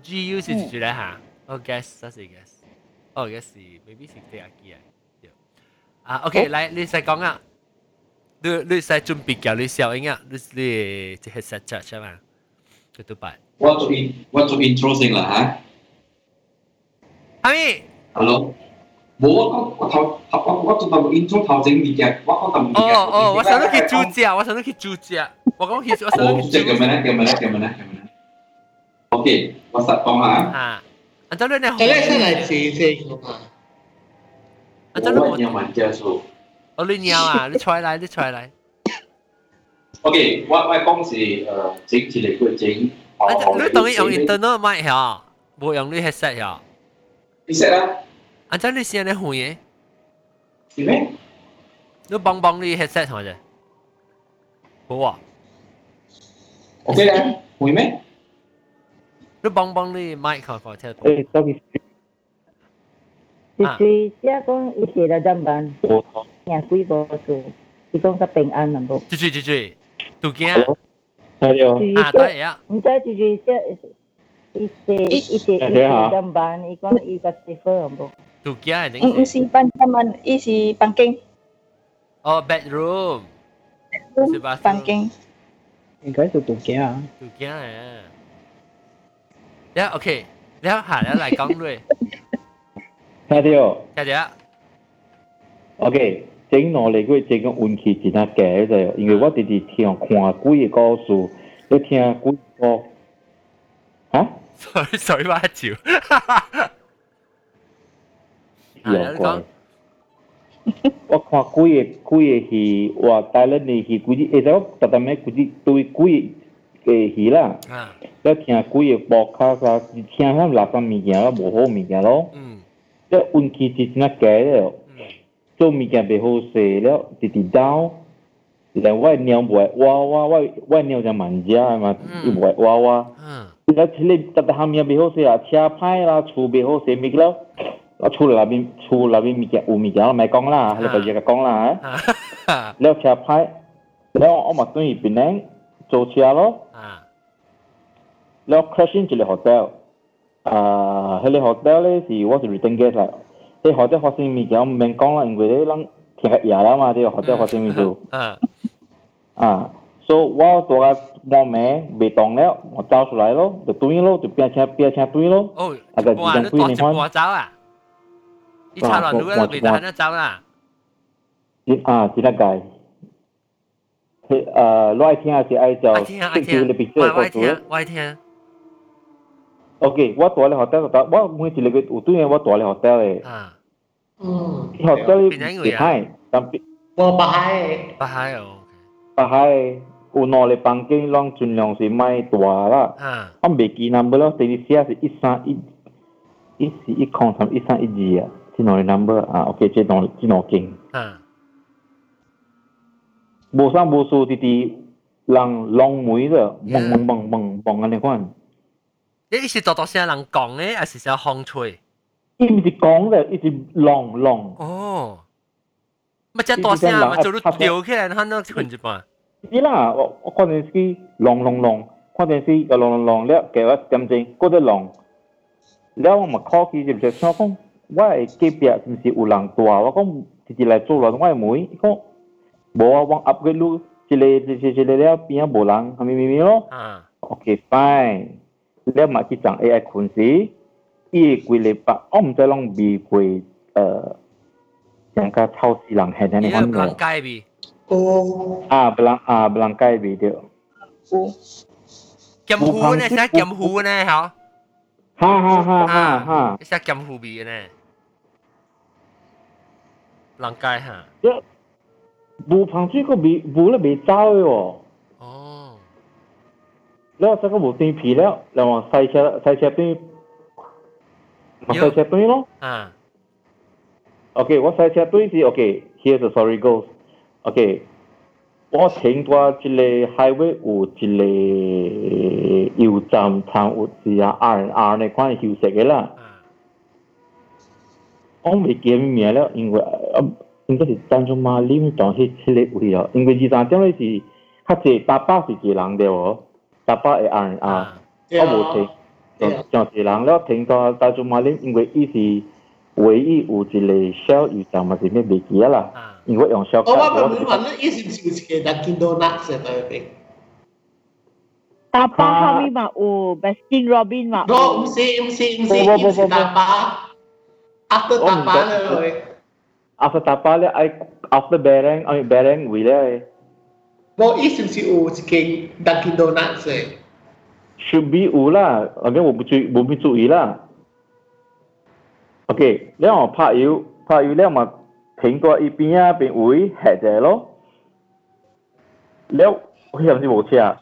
[SPEAKER 1] ，GU 是住咧吓，我 guess 这是 guess，哦 guess 是 maybe 是迪加基啊。啊，OK，来你再讲啊。 你你使准备教你小英啊，你你即系实质系嘛？佢都拜。
[SPEAKER 8] 我做 in 我做 intro 先啦吓。
[SPEAKER 1] 阿咪，
[SPEAKER 8] hello。冇我我头我我做到 intro 头整物件，我讲到物件。
[SPEAKER 1] 哦哦，我想到佢主角，我想到佢主角。我讲佢，我想到佢
[SPEAKER 8] 主角。叫咩咧？叫咩咧？叫咩咧？叫咩咧 ？OK，我实讲下。
[SPEAKER 1] 啊，安怎你呢？
[SPEAKER 2] 诶，先嚟试先。
[SPEAKER 1] 安怎你
[SPEAKER 8] 冇？我玩家数。
[SPEAKER 1] 哦，你鸟啊！你出来，你出来。
[SPEAKER 8] OK，我我讲是诶整一个个整。
[SPEAKER 1] 你当然用 internet 麦吓，冇用你 headset 吓。
[SPEAKER 8] 你 set 啦。
[SPEAKER 1] 安怎你先嚟会嘅？
[SPEAKER 8] 系咩？
[SPEAKER 1] 你帮帮你 headset 系咪？好啊。
[SPEAKER 8] OK 啦，会咩？
[SPEAKER 1] 你帮帮你麦看看听。
[SPEAKER 5] 诶，sorry。
[SPEAKER 4] 就是即系讲伊写了怎办？廿几个数，伊讲个平安能冇？
[SPEAKER 1] 住住住住，杜惊。
[SPEAKER 5] 系
[SPEAKER 4] 啊。
[SPEAKER 1] 啊，对啊。
[SPEAKER 4] 唔知住住即伊写伊写伊写怎办？伊讲伊个师傅能冇？
[SPEAKER 1] 杜惊系
[SPEAKER 9] 点？唔是房间嘛，伊是房间。
[SPEAKER 1] 哦，bedroom。
[SPEAKER 9] 房间。
[SPEAKER 10] 应该是杜惊啊。
[SPEAKER 1] 杜惊嚟 然後 OK，然後下一嚟講咧，
[SPEAKER 5] 睇到，
[SPEAKER 1] 睇到
[SPEAKER 5] ，OK，整我嚟佢整個運氣真係假嘅，因為我直直聽看幾個故事，要聽幾個，啊？
[SPEAKER 1] 水水蛙橋，
[SPEAKER 5] 有怪。我看幾個幾個戲，話大陸嘅戲，估計而且我特登咩估計對幾。个戏啦。
[SPEAKER 1] 啊。
[SPEAKER 5] 你听几个播卡啊，听下垃圾物件咯，无好物件咯。
[SPEAKER 1] 嗯。
[SPEAKER 5] 即运气真系假咧。做物件袂好势了，直直到，连我鸟袂哇哇，我我鸟就慢食嘛，伊袂哇哇。
[SPEAKER 1] 嗯。
[SPEAKER 5] 了，即个特特下面袂好势啊，车歹啦，厝袂好势物了，我厝内边厝内边物件有物件，我咪讲啦，你就只个讲啦啊。了车歹，了我嘛转去槟城 做车咯。
[SPEAKER 1] 啊。
[SPEAKER 5] 了 crash in 一个 hotel，啊，迄个 hotel 咧是我是 return guest 啦。即系或者发生物件，唔免讲啦，因为你谂听日夜啦嘛，即系或者发生物事。
[SPEAKER 1] 啊。
[SPEAKER 5] 啊，所以我做个网名未动了，我走出来咯，就对咯，就变车变车对咯。
[SPEAKER 1] 哦。
[SPEAKER 5] 啊个自动对你看。
[SPEAKER 1] 我走啊！一查落路咧，未得得走啦。
[SPEAKER 5] 啊，只得计。 诶，我爱听还是爱做？
[SPEAKER 1] 爱听爱听。我爱听，我爱听。
[SPEAKER 5] OK，我住咧 hotel 度，我每一个有对嘅，我住咧 hotel 咧。
[SPEAKER 1] 啊。
[SPEAKER 2] 嗯。
[SPEAKER 5] hotel 厉害，但系。
[SPEAKER 2] 我巴海。
[SPEAKER 1] 巴海哦。
[SPEAKER 5] 巴海有两个房间，拢尽量是买大啦。
[SPEAKER 1] 啊。
[SPEAKER 5] 我未记 number 咯，第二写是一三一，一是一空三一三一二啊，这两个 number 啊，OK，这两这两间。
[SPEAKER 1] 啊。
[SPEAKER 5] bố sang bố su thì thì lăng long mũi rồi dạ. bằng bằng bằng bằng bằng anh này
[SPEAKER 1] con Thế ý là đó là lăng gọng ấy hay là hong chui
[SPEAKER 5] ý là gọng rồi long long ồ mà chắc
[SPEAKER 1] đó là mà cho nó điều khi là nó chuẩn chứ mà ý là tôi quan
[SPEAKER 5] đến long long long quan đến cái cái long long long đấy. cái là tâm chính có cái long แล้วมาข้อคิดจะชอบว่าไอ้เก็บเปียมันสิอุหลังตัวว่าก็จริงๆแล้วตัวเราต้องไหวหมวย
[SPEAKER 1] ก็
[SPEAKER 5] Bawa wang upgrade lu cile cile cile dia punya bolang kami mimi lo. Ha. Okay fine. Dia mak kita AI kunci. Ia kui lepak om tolong bi kui eh
[SPEAKER 1] อย่า
[SPEAKER 2] ง
[SPEAKER 5] ก็เท่าสีหลังแท
[SPEAKER 1] นในห้องเนี่
[SPEAKER 5] ยบลังไก
[SPEAKER 1] บีโอ้อ่าบลั
[SPEAKER 5] งอ่าบลังไกบีเดียวจำหูนะสักจำหูนะเหรอฮ่าฮ่าฮ่าฮ่าฮ่าสักจำหูบีนะหลังไกฮะเย
[SPEAKER 1] อะ
[SPEAKER 5] 无螃蟹个未无了未走的哦。哦。了这个无断皮了，然后塞车塞车边，嘛塞车边咯。啊。OK，我塞车边是 OK，here's、okay, the story goes。OK，我听过一个 highway 有一个油站，它有是啊 R R 那款休息的啦。啊。我未见面了，因为。呃应该是赞助马林当时迄个位哦，因为二三点咧是较济搭巴是一个人对喎。搭巴会按啊，我无停，上一人了停到大众马林，因为伊是唯一有一个小油站嘛是咩未记啊啦。 因为用小卡。
[SPEAKER 2] 我我问你话，你以前是唔是嘅 Dunkin Donuts 嘅对？
[SPEAKER 4] 大巴后面嘛有 Baskin Robin 嘛？
[SPEAKER 2] 我唔是唔是唔是唔是大巴，after 大巴咧。
[SPEAKER 5] After ay after Bereng, ay Bereng
[SPEAKER 2] wila eh. Well, isim si U king Dunkin Donuts eh.
[SPEAKER 5] Should be U lah. Again, 我不注意，我没注意啦。OK，然后拍油，拍油了嘛，苹果一边啊边位下者咯。了，迄阵时无车，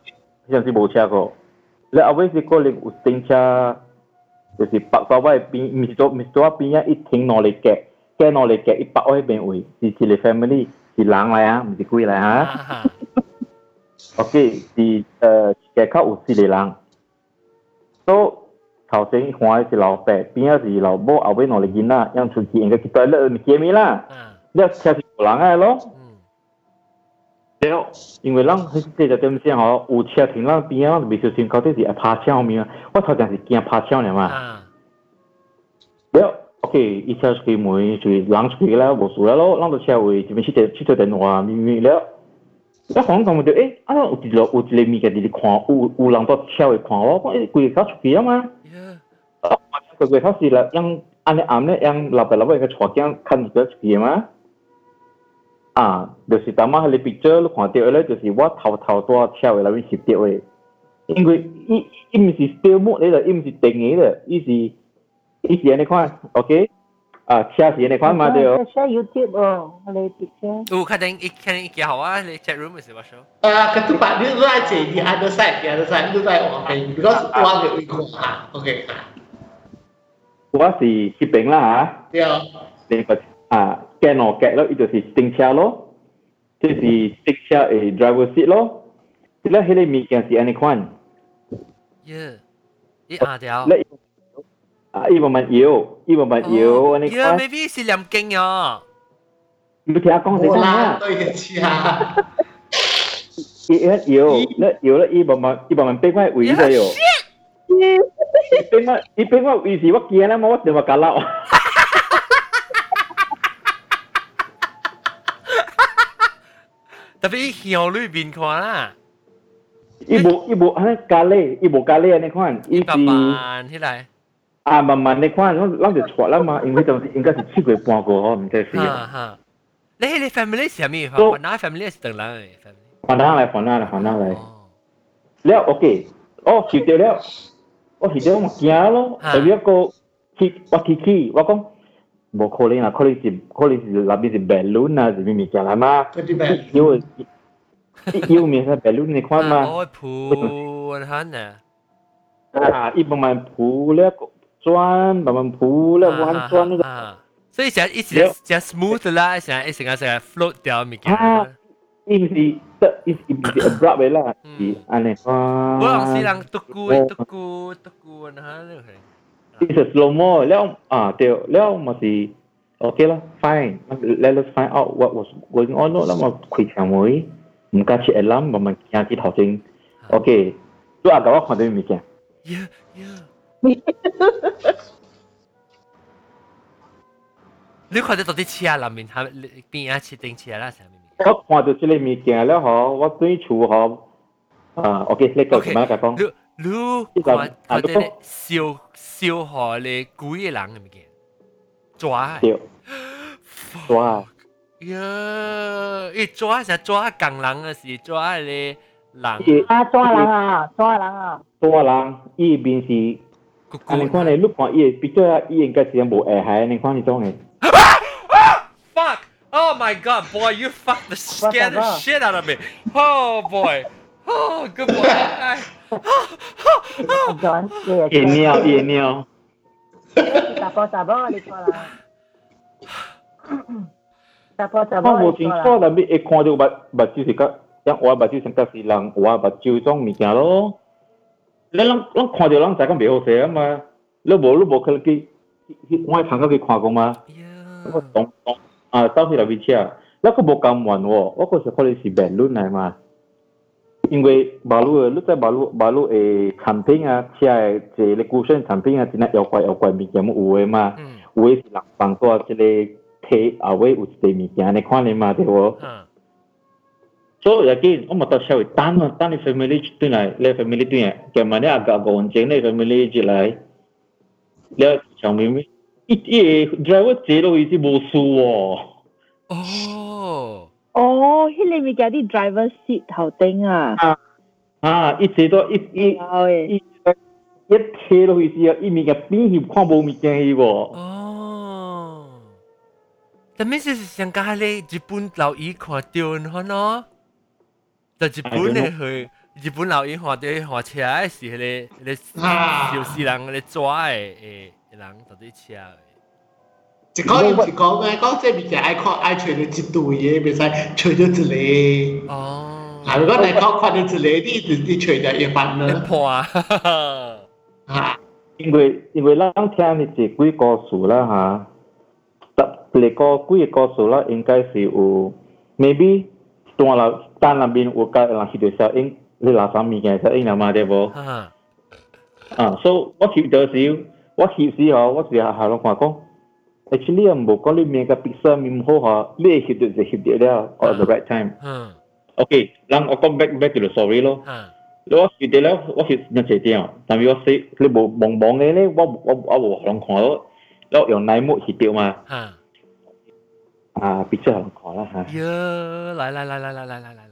[SPEAKER 5] 迄阵时无车个。了后尾是可能有停车，就是白沙湾边，毋是做毋是做边啊，一停两日个。嘅落嚟嘅一百位边位，是是你 family 是人嚟啊，唔是鬼嚟啊。OK，是诶嘅靠有四个人。so 头先看是老爸，边啊是老母，后尾攞嚟囡仔，样出去应该去对勒咪见面啦。你车是无人嘅咯。了，因为人迄这个点先吼，有车停咱边啊，未小心到底是会拍车面啊。我头前是惊拍车呢嘛。了 OK，一条水门就是上去了，无事了咯，咱就车位这边去接去接电话，咪咪了。那黄总就诶，啊，有一个有一个物件就是看，有有人到车位看我，讲诶，规个搞出去了吗？啊，规个他是来让安尼暗咧，让老板老板个坐间看一个出去吗？啊，就是他妈迄个 picture 你看到咧，就是我偷偷到车位内面翕到诶，因为伊伊毋是 still 木咧，伊毋是定诶咧，伊是。is dia ni kuan ok, à share dia ni kuan ma dia
[SPEAKER 4] share youtube oh
[SPEAKER 1] le picture tu kadang ik kan ik ya á, le chat room is ba show
[SPEAKER 2] ah ka tu pa dia ra che the other side the other side tu side oh okay because one we go ha ok.
[SPEAKER 5] Tôi là chụp
[SPEAKER 2] ảnh là
[SPEAKER 5] ha. Nên có à cái nó cái đó, itu là tính xe lo. Thế thì tính xe ở driver seat lo. Thế là hệ lệ mình kia thì anh ấy khoan.
[SPEAKER 1] Yeah. Ít ờ, à đéo.
[SPEAKER 5] 啊，伊慢慢摇，伊慢慢摇，
[SPEAKER 1] 你看。maybe 是两斤哦。
[SPEAKER 5] 你听讲是
[SPEAKER 2] 啥？对嘅似啊。
[SPEAKER 5] 伊一摇，咧摇咧，伊慢慢，伊慢慢变翻位咗哟。伊变翻，伊变翻位是我见啦，我就话假捞。
[SPEAKER 1] 特别向里边看啦。
[SPEAKER 5] 伊无伊无安咖喱，伊无咖喱安尼款，
[SPEAKER 1] 伊是。慢起来。
[SPEAKER 5] 啊，慢慢你看，我我就错啦嘛，因为就是应该是七月半过后，唔知是。哈哈，
[SPEAKER 1] 你你 family 是咩？华南 family 是等人嘅 family。
[SPEAKER 5] 华南嚟，华南嚟，华南嚟。了 OK，哦，收到了，我收到我惊咯，特别一个去我去去，我讲冇可能啊，可能是可能是那边是 balloon 啊，是咩物件啦嘛？因为因为面系 balloon 你看嘛。
[SPEAKER 1] 哦，铺很啊。
[SPEAKER 5] 啊，一般般铺了。 转慢慢铺啦，慢慢转那个。
[SPEAKER 1] 所以成一直成 smooth 啦，成一成个成个 float 掉物件。
[SPEAKER 5] 啊，伊唔是得，伊伊唔是 abrupt 嘅啦，是安尼。
[SPEAKER 1] 哇！我人是人笃咕笃咕笃咕那哈那个。
[SPEAKER 5] 伊是 slow mo，了啊对，了嘛是 OK 啦，fine。Let us find out what was going on 咯，咁我开窗门，唔加切 alarm，慢慢行去头先。OK，都阿个我看到物件。
[SPEAKER 1] Yeah, yeah. 你看到到底车内面系边一次定车啦？上面
[SPEAKER 5] 我看到这个物件了嗬，我对厝嗬啊，OK，你讲乜嘢讲？
[SPEAKER 1] 你你看看到烧烧河咧几个人嘅物件抓？
[SPEAKER 5] 抓
[SPEAKER 1] 呀！一抓就抓工人嘅是抓咧人
[SPEAKER 4] 啊，抓人啊，抓人啊，
[SPEAKER 5] 抓人，依边是。 啊，你看你碌看伊比較伊應該是無下海，你看你種嘅。
[SPEAKER 1] Fuck! Oh my god, boy, you fucked the scared the shit out of me. Oh boy. Oh, good boy.
[SPEAKER 5] 夜尿夜尿。
[SPEAKER 4] 雜波雜波，你錯啦。雜波雜波。
[SPEAKER 5] 我冇清楚，但係一看到目目睭是個，像我目睭成個是人，我目睭種物件咯。你谂谂看到人就咁未好势啊嘛，你无你无可能去去我参加去看过嘛，我当当啊走去那边车，那个无咁远喎，我嗰时可能是便路嚟嘛，因为马路你在马路马路诶产品啊，车诶即系你股份产品啊，真系有怪有怪物件冇有诶嘛，有诶是人放多即个 企后尾有一个物件，你看你嘛对无？ so again ông mà ta sao tan tan tan family tu này le family tu này. Cái mà này aga gọn chế này family chỉ lại le chồng mình ít ít driver chế đâu ít bố su wo
[SPEAKER 1] oh.
[SPEAKER 4] Oh hi le mi cái đi driver seat hậu tinh
[SPEAKER 5] à? à? À. Ít chế đó ít ít ít ít chế đâu à. ít gì ít mi cái bên hiệp khoang bố mi cái hiệp
[SPEAKER 1] oh. That means 是香港喺你日本留意看到，喏。在日本咧去日本老姨看到看车嘅时，咧咧就是人咧抓嘅诶人到底车。
[SPEAKER 2] 一讲一讲咩？讲这物件爱看爱找到一对嘅，袂使找到一个。哦。啊！如果你讲看到一个，你你找到一班呢？
[SPEAKER 1] 破啊！
[SPEAKER 5] 啊！因为因为咱听你这几个数啦吓。嚟个几个数啦，应该是有 maybe 当啦 tan làm bin workout lang hit sa ing la sa mi sa ing na ma de bo ah so what he does you what he see ha what dia ha lo kwa ko actually am bo kali mi ka pizza mi ho ha le hit de hit de da at the right time okay lang o back back to the story lo lo what he did lo what he na che dia tam yo say le bo bong bong le le wo wo wo long kwa lo lo yo nai mo hit de ma ha à pizza long kwa la ha yeah lại lại lại
[SPEAKER 1] lại lại lại lại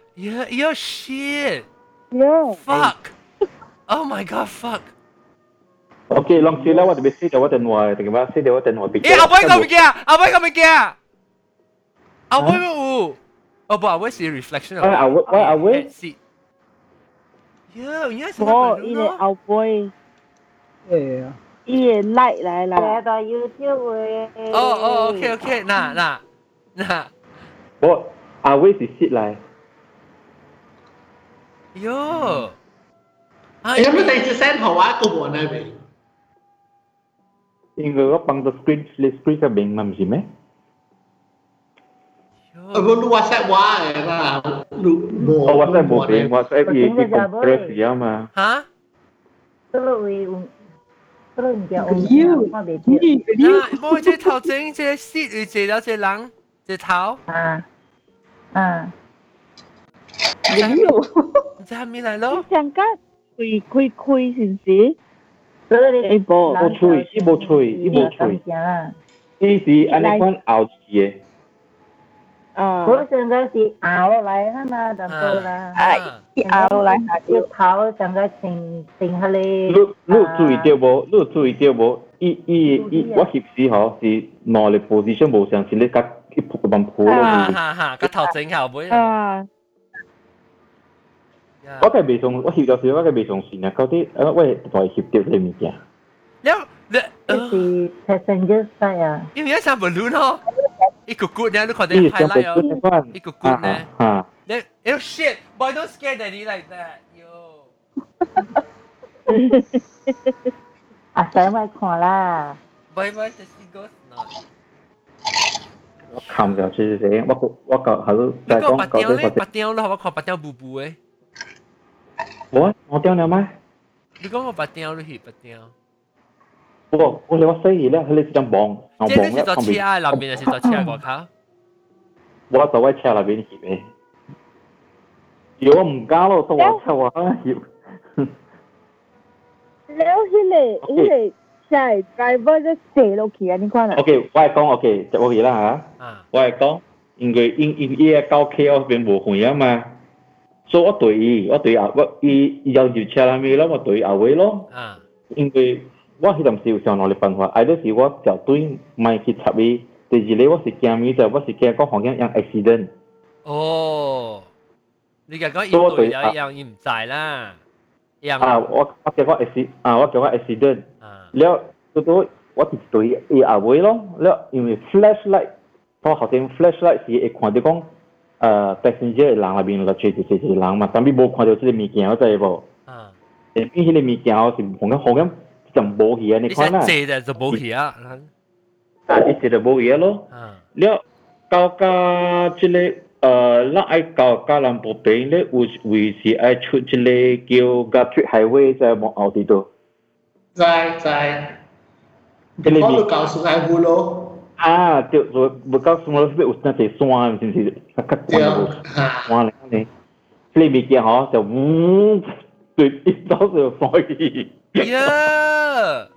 [SPEAKER 1] Yeah, you're shit.
[SPEAKER 4] Yeah.
[SPEAKER 1] Fuck. oh my god, fuck.
[SPEAKER 5] Okay, long sila awak besi awak dan awak tengok basi dia awak dan awak
[SPEAKER 1] fikir. Eh, apa yang kau fikir? Apa yang kau fikir? Apa yang u? Oh, but awak oh. see reflection of.
[SPEAKER 5] Ah, Why? awak, awak.
[SPEAKER 1] See. Yeah, ni apa?
[SPEAKER 4] Oh, ini awak.
[SPEAKER 10] Yeah.
[SPEAKER 4] 伊个 like 来啦，
[SPEAKER 1] 来到 YouTube 诶。哦哦，OK OK，那那那，
[SPEAKER 5] 我阿威是 sit
[SPEAKER 2] 来。Joo. Ai. Ei mä tein sen hoa kubo
[SPEAKER 5] näbi. Ingo ko pang to screen le screen ka beng mam si me.
[SPEAKER 2] Aku lu WhatsApp wa lu
[SPEAKER 5] bo. Oh WhatsApp bo beng WhatsApp ye ki compress ya ma.
[SPEAKER 1] Ha?
[SPEAKER 4] Tolo we un tolo
[SPEAKER 1] ni ja un. You. Ni you. Mo je tao zeng je sit yu je lao je 没有，这还没来咯。
[SPEAKER 4] 想讲开开开是唔是？
[SPEAKER 5] 一无无吹，一无吹，一无吹。伊是安尼款熬字嘅。
[SPEAKER 4] 哦，我现在是熬落来啦嘛，就到啦。
[SPEAKER 6] 啊，一熬落来下
[SPEAKER 4] 就头上个停停下嚟。
[SPEAKER 5] 你你注意到无？你注意到无？伊伊伊，我翕时吼是攞嚟 position 无相似你甲。一仆咁仆咯。
[SPEAKER 1] 哈哈哈，个头整后背。
[SPEAKER 4] 啊。
[SPEAKER 5] 我嘅未从我翕咗时，我嘅未从线啊，嗰啲诶喂，再翕掉啲物件。
[SPEAKER 1] 了，你
[SPEAKER 4] 是 passenger side 啊。
[SPEAKER 1] 因为一上 balloon 嗬，一个 good 咧，你看啲 highlight 哦，一个 good 咧。
[SPEAKER 5] 啊。
[SPEAKER 1] 你，oh shit, boy, don't scare daddy like that, yo.
[SPEAKER 4] 啊，使咪看啦。
[SPEAKER 1] Bye bye, the sea ghost not.
[SPEAKER 5] 我冚就少少少，我我个系咯，就系讲
[SPEAKER 1] 白雕咧，白雕咯，我看白雕布布
[SPEAKER 5] 诶。 我我掉了吗？
[SPEAKER 1] 你講我白掉，你係白掉。
[SPEAKER 5] 我我你話雖然咧，佢哋是張網，
[SPEAKER 1] 網咧。即係坐車啊，南邊係坐車個卡。
[SPEAKER 5] 我坐喺車那邊去嘅。如果唔加咯，都我車我啊要。
[SPEAKER 4] แล้วที่เลยที่เลยใช่ driver จะเสียโลกี้อันนี้
[SPEAKER 5] ก่อนอ่ะโอเคว่า講โอเคจะโอเคแล้วฮะว่า講因為因因伊個高 K O 邊無遠啊嘛。所以我对伊，我对阿我伊伊有条车啦咪咯，我对阿伟咯。啊。因为我迄阵时有上落嚟办法，挨到时我就对咪去插伊，第二咧我是惊咪就我是惊讲行业有 accident。
[SPEAKER 1] 哦，你讲讲要对有一样伊唔知啦。
[SPEAKER 5] 啊，我我叫我 accident，啊，我叫我 accident。แล้วตัว 我直对伊阿位咯，了因为 flashlight，我好像 flashlight 是会看到讲， 呃 passenger 人那边落去就是是人嘛，但系冇看到即个物件，我知无？啊，诶，边迄个物件我是红咁红咁就冇去啊，你看啦。
[SPEAKER 1] 你就就冇去啊。
[SPEAKER 5] 啊，一直就冇去咯。啊，了到加即个呃，那爱搞加兰部边咧，有为是爱出即个叫 Guthrie Highway 在望后地度。
[SPEAKER 2] 在在。Jadi Kalau kau sungai bulu.
[SPEAKER 5] Ah, tu bekal semua lebih usna te suan macam tu. Sakat kuan. Suan ni. Play mikir ha, so hmm, tu itu tu foi.
[SPEAKER 1] Ya.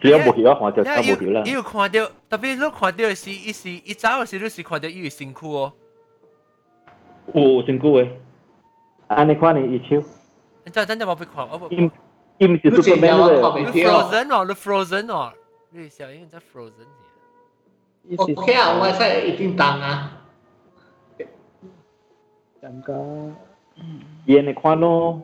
[SPEAKER 5] 只要冇去啊，看到差冇去啦。
[SPEAKER 1] 伊有看到，特别你看到是，伊是伊早时你是看到伊有辛苦哦。
[SPEAKER 5] 有辛苦诶，安尼看你伊手。
[SPEAKER 1] 真真正冇被看，我。
[SPEAKER 5] im si Superman
[SPEAKER 1] le Frozen 哦，le Frozen 哦， 你小英在 Frozen
[SPEAKER 2] 嘅。OK 啊，我系一定当啊。
[SPEAKER 10] 咁个，
[SPEAKER 5] 演你看咯。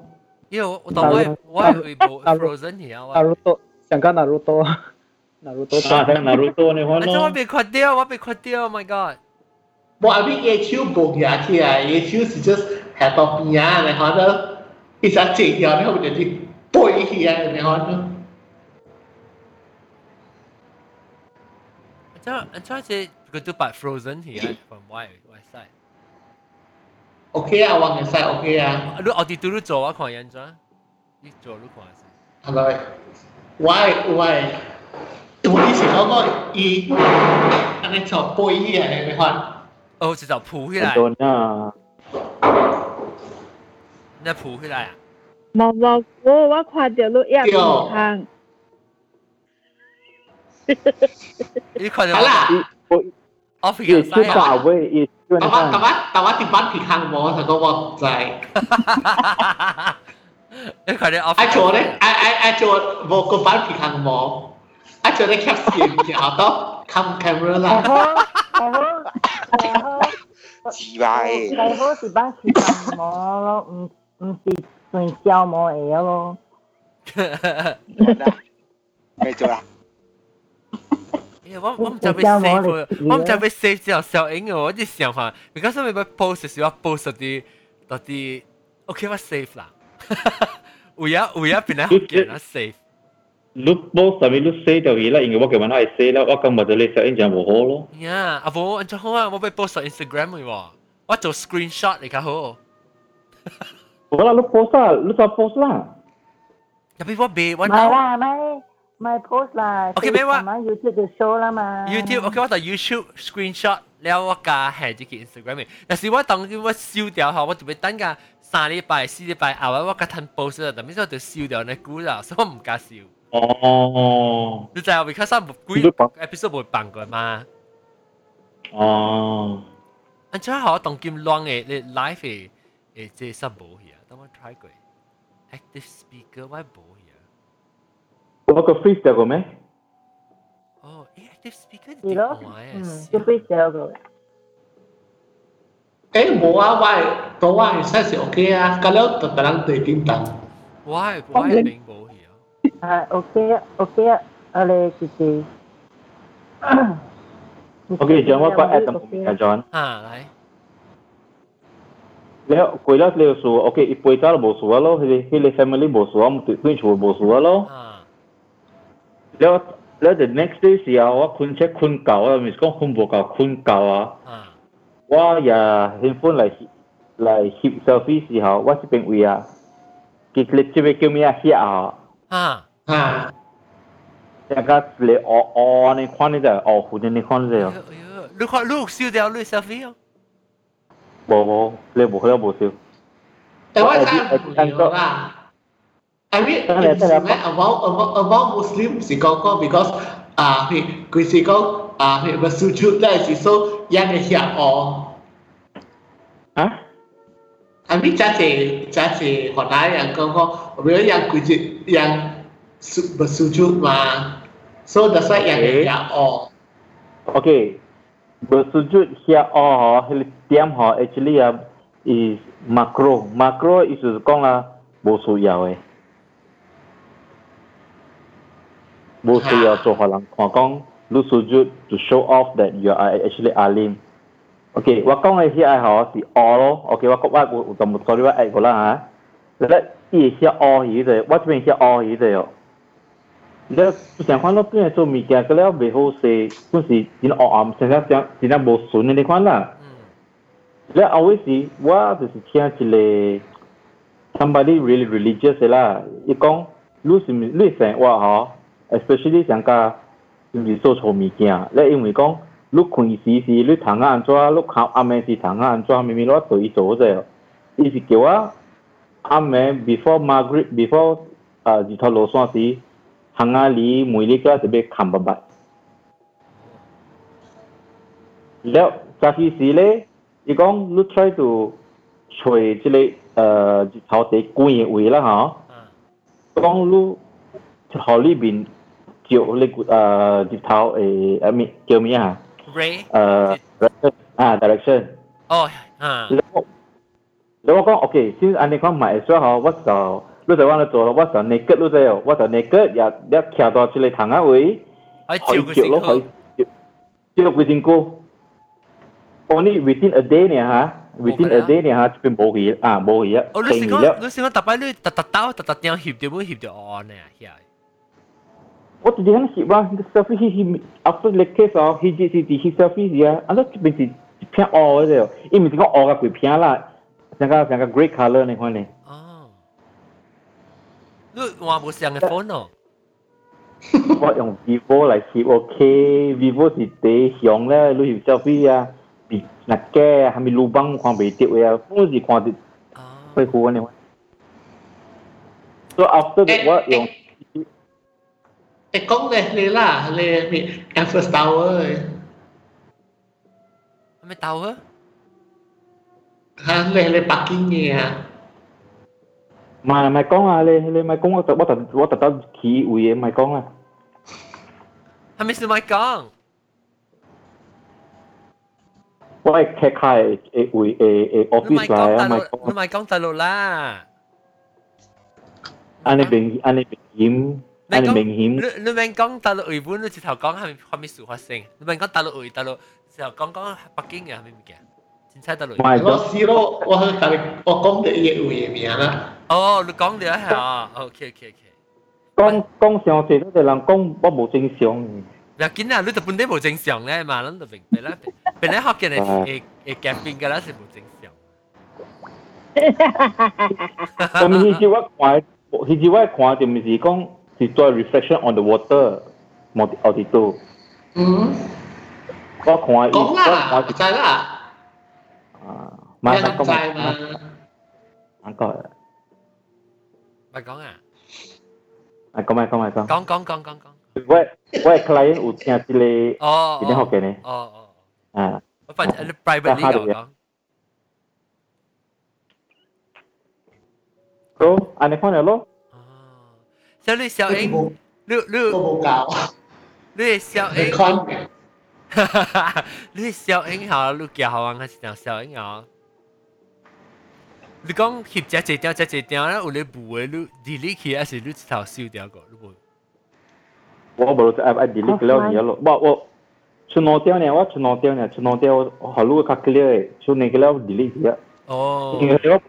[SPEAKER 1] 因为我当我我系会播 Frozen 嘅啊。
[SPEAKER 10] Naruto，想讲 Naruto，Naruto。
[SPEAKER 5] 啊，睇 Naruto 你看咯。
[SPEAKER 1] 我被看掉，我被看掉，Oh my god！
[SPEAKER 2] 我阿边嘢超薄嘢起啊，嘢超是 just 系到边啊，你看到，一只只条你后面就啲。Poi here ngayon.
[SPEAKER 1] Anh anh cho chị cái tu part frozen here from why why side.
[SPEAKER 2] OK 啊，往嘅 side OK 啊。
[SPEAKER 1] 你我哋都做啊，看人咗，你做你看先。
[SPEAKER 2] 系咪？Why why？我以前嗰个伊，安尼做背起嚟，你看。
[SPEAKER 1] 哦，就就铺起来。
[SPEAKER 5] 啊！
[SPEAKER 1] 你铺起来啊？
[SPEAKER 4] 冇冇，我我看到你一健康。
[SPEAKER 1] 你看到
[SPEAKER 2] 啦？
[SPEAKER 1] 我飞紧
[SPEAKER 5] 西啊！喂，
[SPEAKER 2] 但我但我但我点班健康冇，就讲我在。
[SPEAKER 1] 你看到我？
[SPEAKER 2] 阿做咧，阿阿阿做冇个班健康冇，阿做咧 cap 线然后都 cam camera 啦。
[SPEAKER 3] 奇怪。
[SPEAKER 4] 最好是班健康冇咯，唔唔是。算消磨嘢咯。
[SPEAKER 3] 继续啦。
[SPEAKER 1] 我我唔就被 save，我唔就被 save 之后小影嘅，我啲想法，because 我咪 post 时我 post 啲嗰啲，OK 我 save 啦。有呀有呀，变嚟好见啦 save。
[SPEAKER 5] 你 post 上面你 save 就嘢啦，因为我今日系 save 啦，我今日就你小影就冇好咯。
[SPEAKER 1] 呀，阿婆，你好啊，我被 post 上 Instagram 嘅喎，我做 screenshot 嚟㗎好。
[SPEAKER 5] Wala lu post lah, lu tak post lah.
[SPEAKER 1] Tapi buat B,
[SPEAKER 4] one Mai lah, mai. my post lah
[SPEAKER 1] okay maybe
[SPEAKER 4] what YouTube the show 啦嘛
[SPEAKER 1] YouTube okay 我就 YouTube screenshot 了我加下自己 Instagram 嘅，但是我當我燒掉後，我就要等架三禮拜、四禮拜後，我加吞 post 啦，但係我就燒掉呢股啦，所以我唔加燒。
[SPEAKER 5] 哦，
[SPEAKER 1] 你知我 because 我唔貴，episode 冇辦過嘛。
[SPEAKER 5] 哦，
[SPEAKER 1] 安怎好當今亂嘅你 life 嘅誒，即係實冇嘅，等我 try 過 active speaker 我冇。
[SPEAKER 5] Poco freestyle com'è? Oh,
[SPEAKER 1] e Active Speaker
[SPEAKER 4] di
[SPEAKER 2] Gì đó? OS. Chưa biết giờ rồi. Eh, buah why? But why? Saya sih oke ya. Kalau terkadang terkintang.
[SPEAKER 1] Why? Why Không, Linh. bạn bộ hiểu?
[SPEAKER 4] À, ok ạ, ok ạ. À, lê chị chị.
[SPEAKER 5] Ok, John, ad about Adam Pumika, John? À, đấy. Leo, quella leo số ok, i puoi talo bo su valo, hele family bo su, am tu tu bo su valo. À. Ah. แล้วแล้ว the next day เสียว่าคุณเช็คคุณเก่าแล้วมีก็คุณบอกกับคุณเก่าอะว่าอย่า handphone ไหลไหลหิบ selfie เสียว่าจะเป็นเวียกิจลิบจะไปเกี่ยวมีอะไรเสียอะ
[SPEAKER 1] อ่า
[SPEAKER 2] อ่า
[SPEAKER 5] แต่ก็เลยอ๋ออในข้อนี้แต่อ๋อคุณในข้อนเลย
[SPEAKER 1] ลูกลูกซิวเดียวลูก selfie บ่บ่
[SPEAKER 5] เลยบอเลยบอซิว
[SPEAKER 2] แต่ว่าตามอยู่ I mean, tức là, tức là about, about, about Muslim thì because à thì quý sĩ có à thì mà sự trước đây chỉ số yang cái hiểu ở hả? Anh biết cha chị cha chị họ nói rằng có có bây giờ yang quý chị yang sự mà sự trước mà so that's why yang cái hiểu ở
[SPEAKER 5] okay bersujud here or tiam ho actually um, is macro. Macro is con là bổ số giàu ấy. mostly ha. Uh, also Hong Kong lose sujud to show off that you are actually alim. Okay wa kong ai hia ho si all. Okay wa ko wa ko tom sorry wa ai ko la ha. La i hia all hi de wa twen hia all hi de yo da su san kwan lo twen so mi ka ka le be ho se kun si jin all am san sa san jin na bo su ne de kwan la la hmm. always si wa de si tian somebody really religious eh, la i kong lu si lu san wa ho ，especially 上加就是做错物件，咧因为讲。你困时时你躺啊安怎，你靠暗暝时躺啊安怎，明明我对伊做者，伊是叫我暗暝 before Margaret before 啊日头落山时，行啊离每日个特别看不白。แล้วจากที่สี่เลยอีกองลูก try to ช่วยที่เลยเอ่อจิตเขาเตะกุยไว้ละฮะกองลูกฮอลลี่บิน chiều lịch à đi thao ấy em chiều mi à
[SPEAKER 1] Ray.
[SPEAKER 5] À direction. À direction. Oh à. Nếu con ok xin anh đi con mãi xóa họ bắt đầu. Lúc đó anh 做我做 naked lúc đó 我做 naked 也也跳到出来行啊位
[SPEAKER 1] 可以照咯可以
[SPEAKER 5] 照幾辛苦 only within a day 呢嚇 within a day 呢嚇就變冇去啊冇去啊
[SPEAKER 1] 哦你成個你成個特別你特特刀特特點協調冇協調 on 呢呀
[SPEAKER 5] 我直接响翕啦，selfie 佢佢 after the case 哦，佢只是只翕 selfie 时啊，啊，嗰边是一片黑嘅啫，伊唔是讲黑嘅鬼片啦，成个成个 grey color 你看呢？
[SPEAKER 1] 哦，你话冇上嘅 phone 哦？
[SPEAKER 5] 我用 vivo 嚟翕，OK，vivo 是第上咧，你翕 selfie 啊，别嗱嘅系咪路帮看未到嘅啊？我是看到会好呢。So after that 我用。
[SPEAKER 2] cái công này lấy là lấy bị Eiffel Tower rồi
[SPEAKER 1] Mấy tàu hả?
[SPEAKER 2] Ha, lấy lấy Bắc Kinh nhà
[SPEAKER 5] mà mày con à lên lên mày con tôi bắt đầu bắt đầu khí ủy mày con à
[SPEAKER 1] 系咪是咪讲？
[SPEAKER 5] 我系开开诶会诶诶 office 嚟啊，咪讲。
[SPEAKER 1] 你咪讲大陆啦。
[SPEAKER 5] 安尼明安尼明显。
[SPEAKER 1] 你讲你你明讲大陆原本你直头讲系系咪事发生？你明讲大陆原大陆直头讲讲北京嘅系咪物件？真猜大陆。
[SPEAKER 2] 我试咯，我去大陆我讲嘅嘢有嘢名啦。
[SPEAKER 1] 哦，你讲咗系啊？OK OK OK。
[SPEAKER 5] 讲讲上次都系人讲我冇正常。
[SPEAKER 1] 唔要紧啊！你就本地冇正常咧嘛，咱就明白啦。本来学嘅系诶诶夹边嘅啦，是冇正
[SPEAKER 5] 常。咁佢叫我看，佢叫我看就唔是讲。 saw reflection on the water altitude.
[SPEAKER 2] Mm.
[SPEAKER 5] Có khóa ít.
[SPEAKER 2] Có là, trái là.
[SPEAKER 5] À, à mà nó có mà. Anh
[SPEAKER 1] có. Mày có
[SPEAKER 5] à? À, có mày, có mày,
[SPEAKER 1] có. Con, con, con, con,
[SPEAKER 5] con. Vậy, vậy client ủ nhà chị lê,
[SPEAKER 1] ờ,
[SPEAKER 5] ờ, chị lê học
[SPEAKER 1] kể này.
[SPEAKER 5] Ờ,
[SPEAKER 1] ờ. À. Phần private dạ, legal con.
[SPEAKER 5] Go, anh ấy con này luôn 咯。
[SPEAKER 1] 小你小英，你你
[SPEAKER 2] 都冇教，
[SPEAKER 1] 你小英，你小英好，你教好玩还是讲小英好？你讲翕只只条只只条咧，有你补嘅，你 delete 佢还是你直头烧掉个？你冇？
[SPEAKER 5] 我冇就 app delete 了你咯，我我出脑掉呢，我出脑掉呢，出脑掉我好路较 clear 嘅，出那个了 delete 嘅。
[SPEAKER 1] 哦。
[SPEAKER 5] 因为了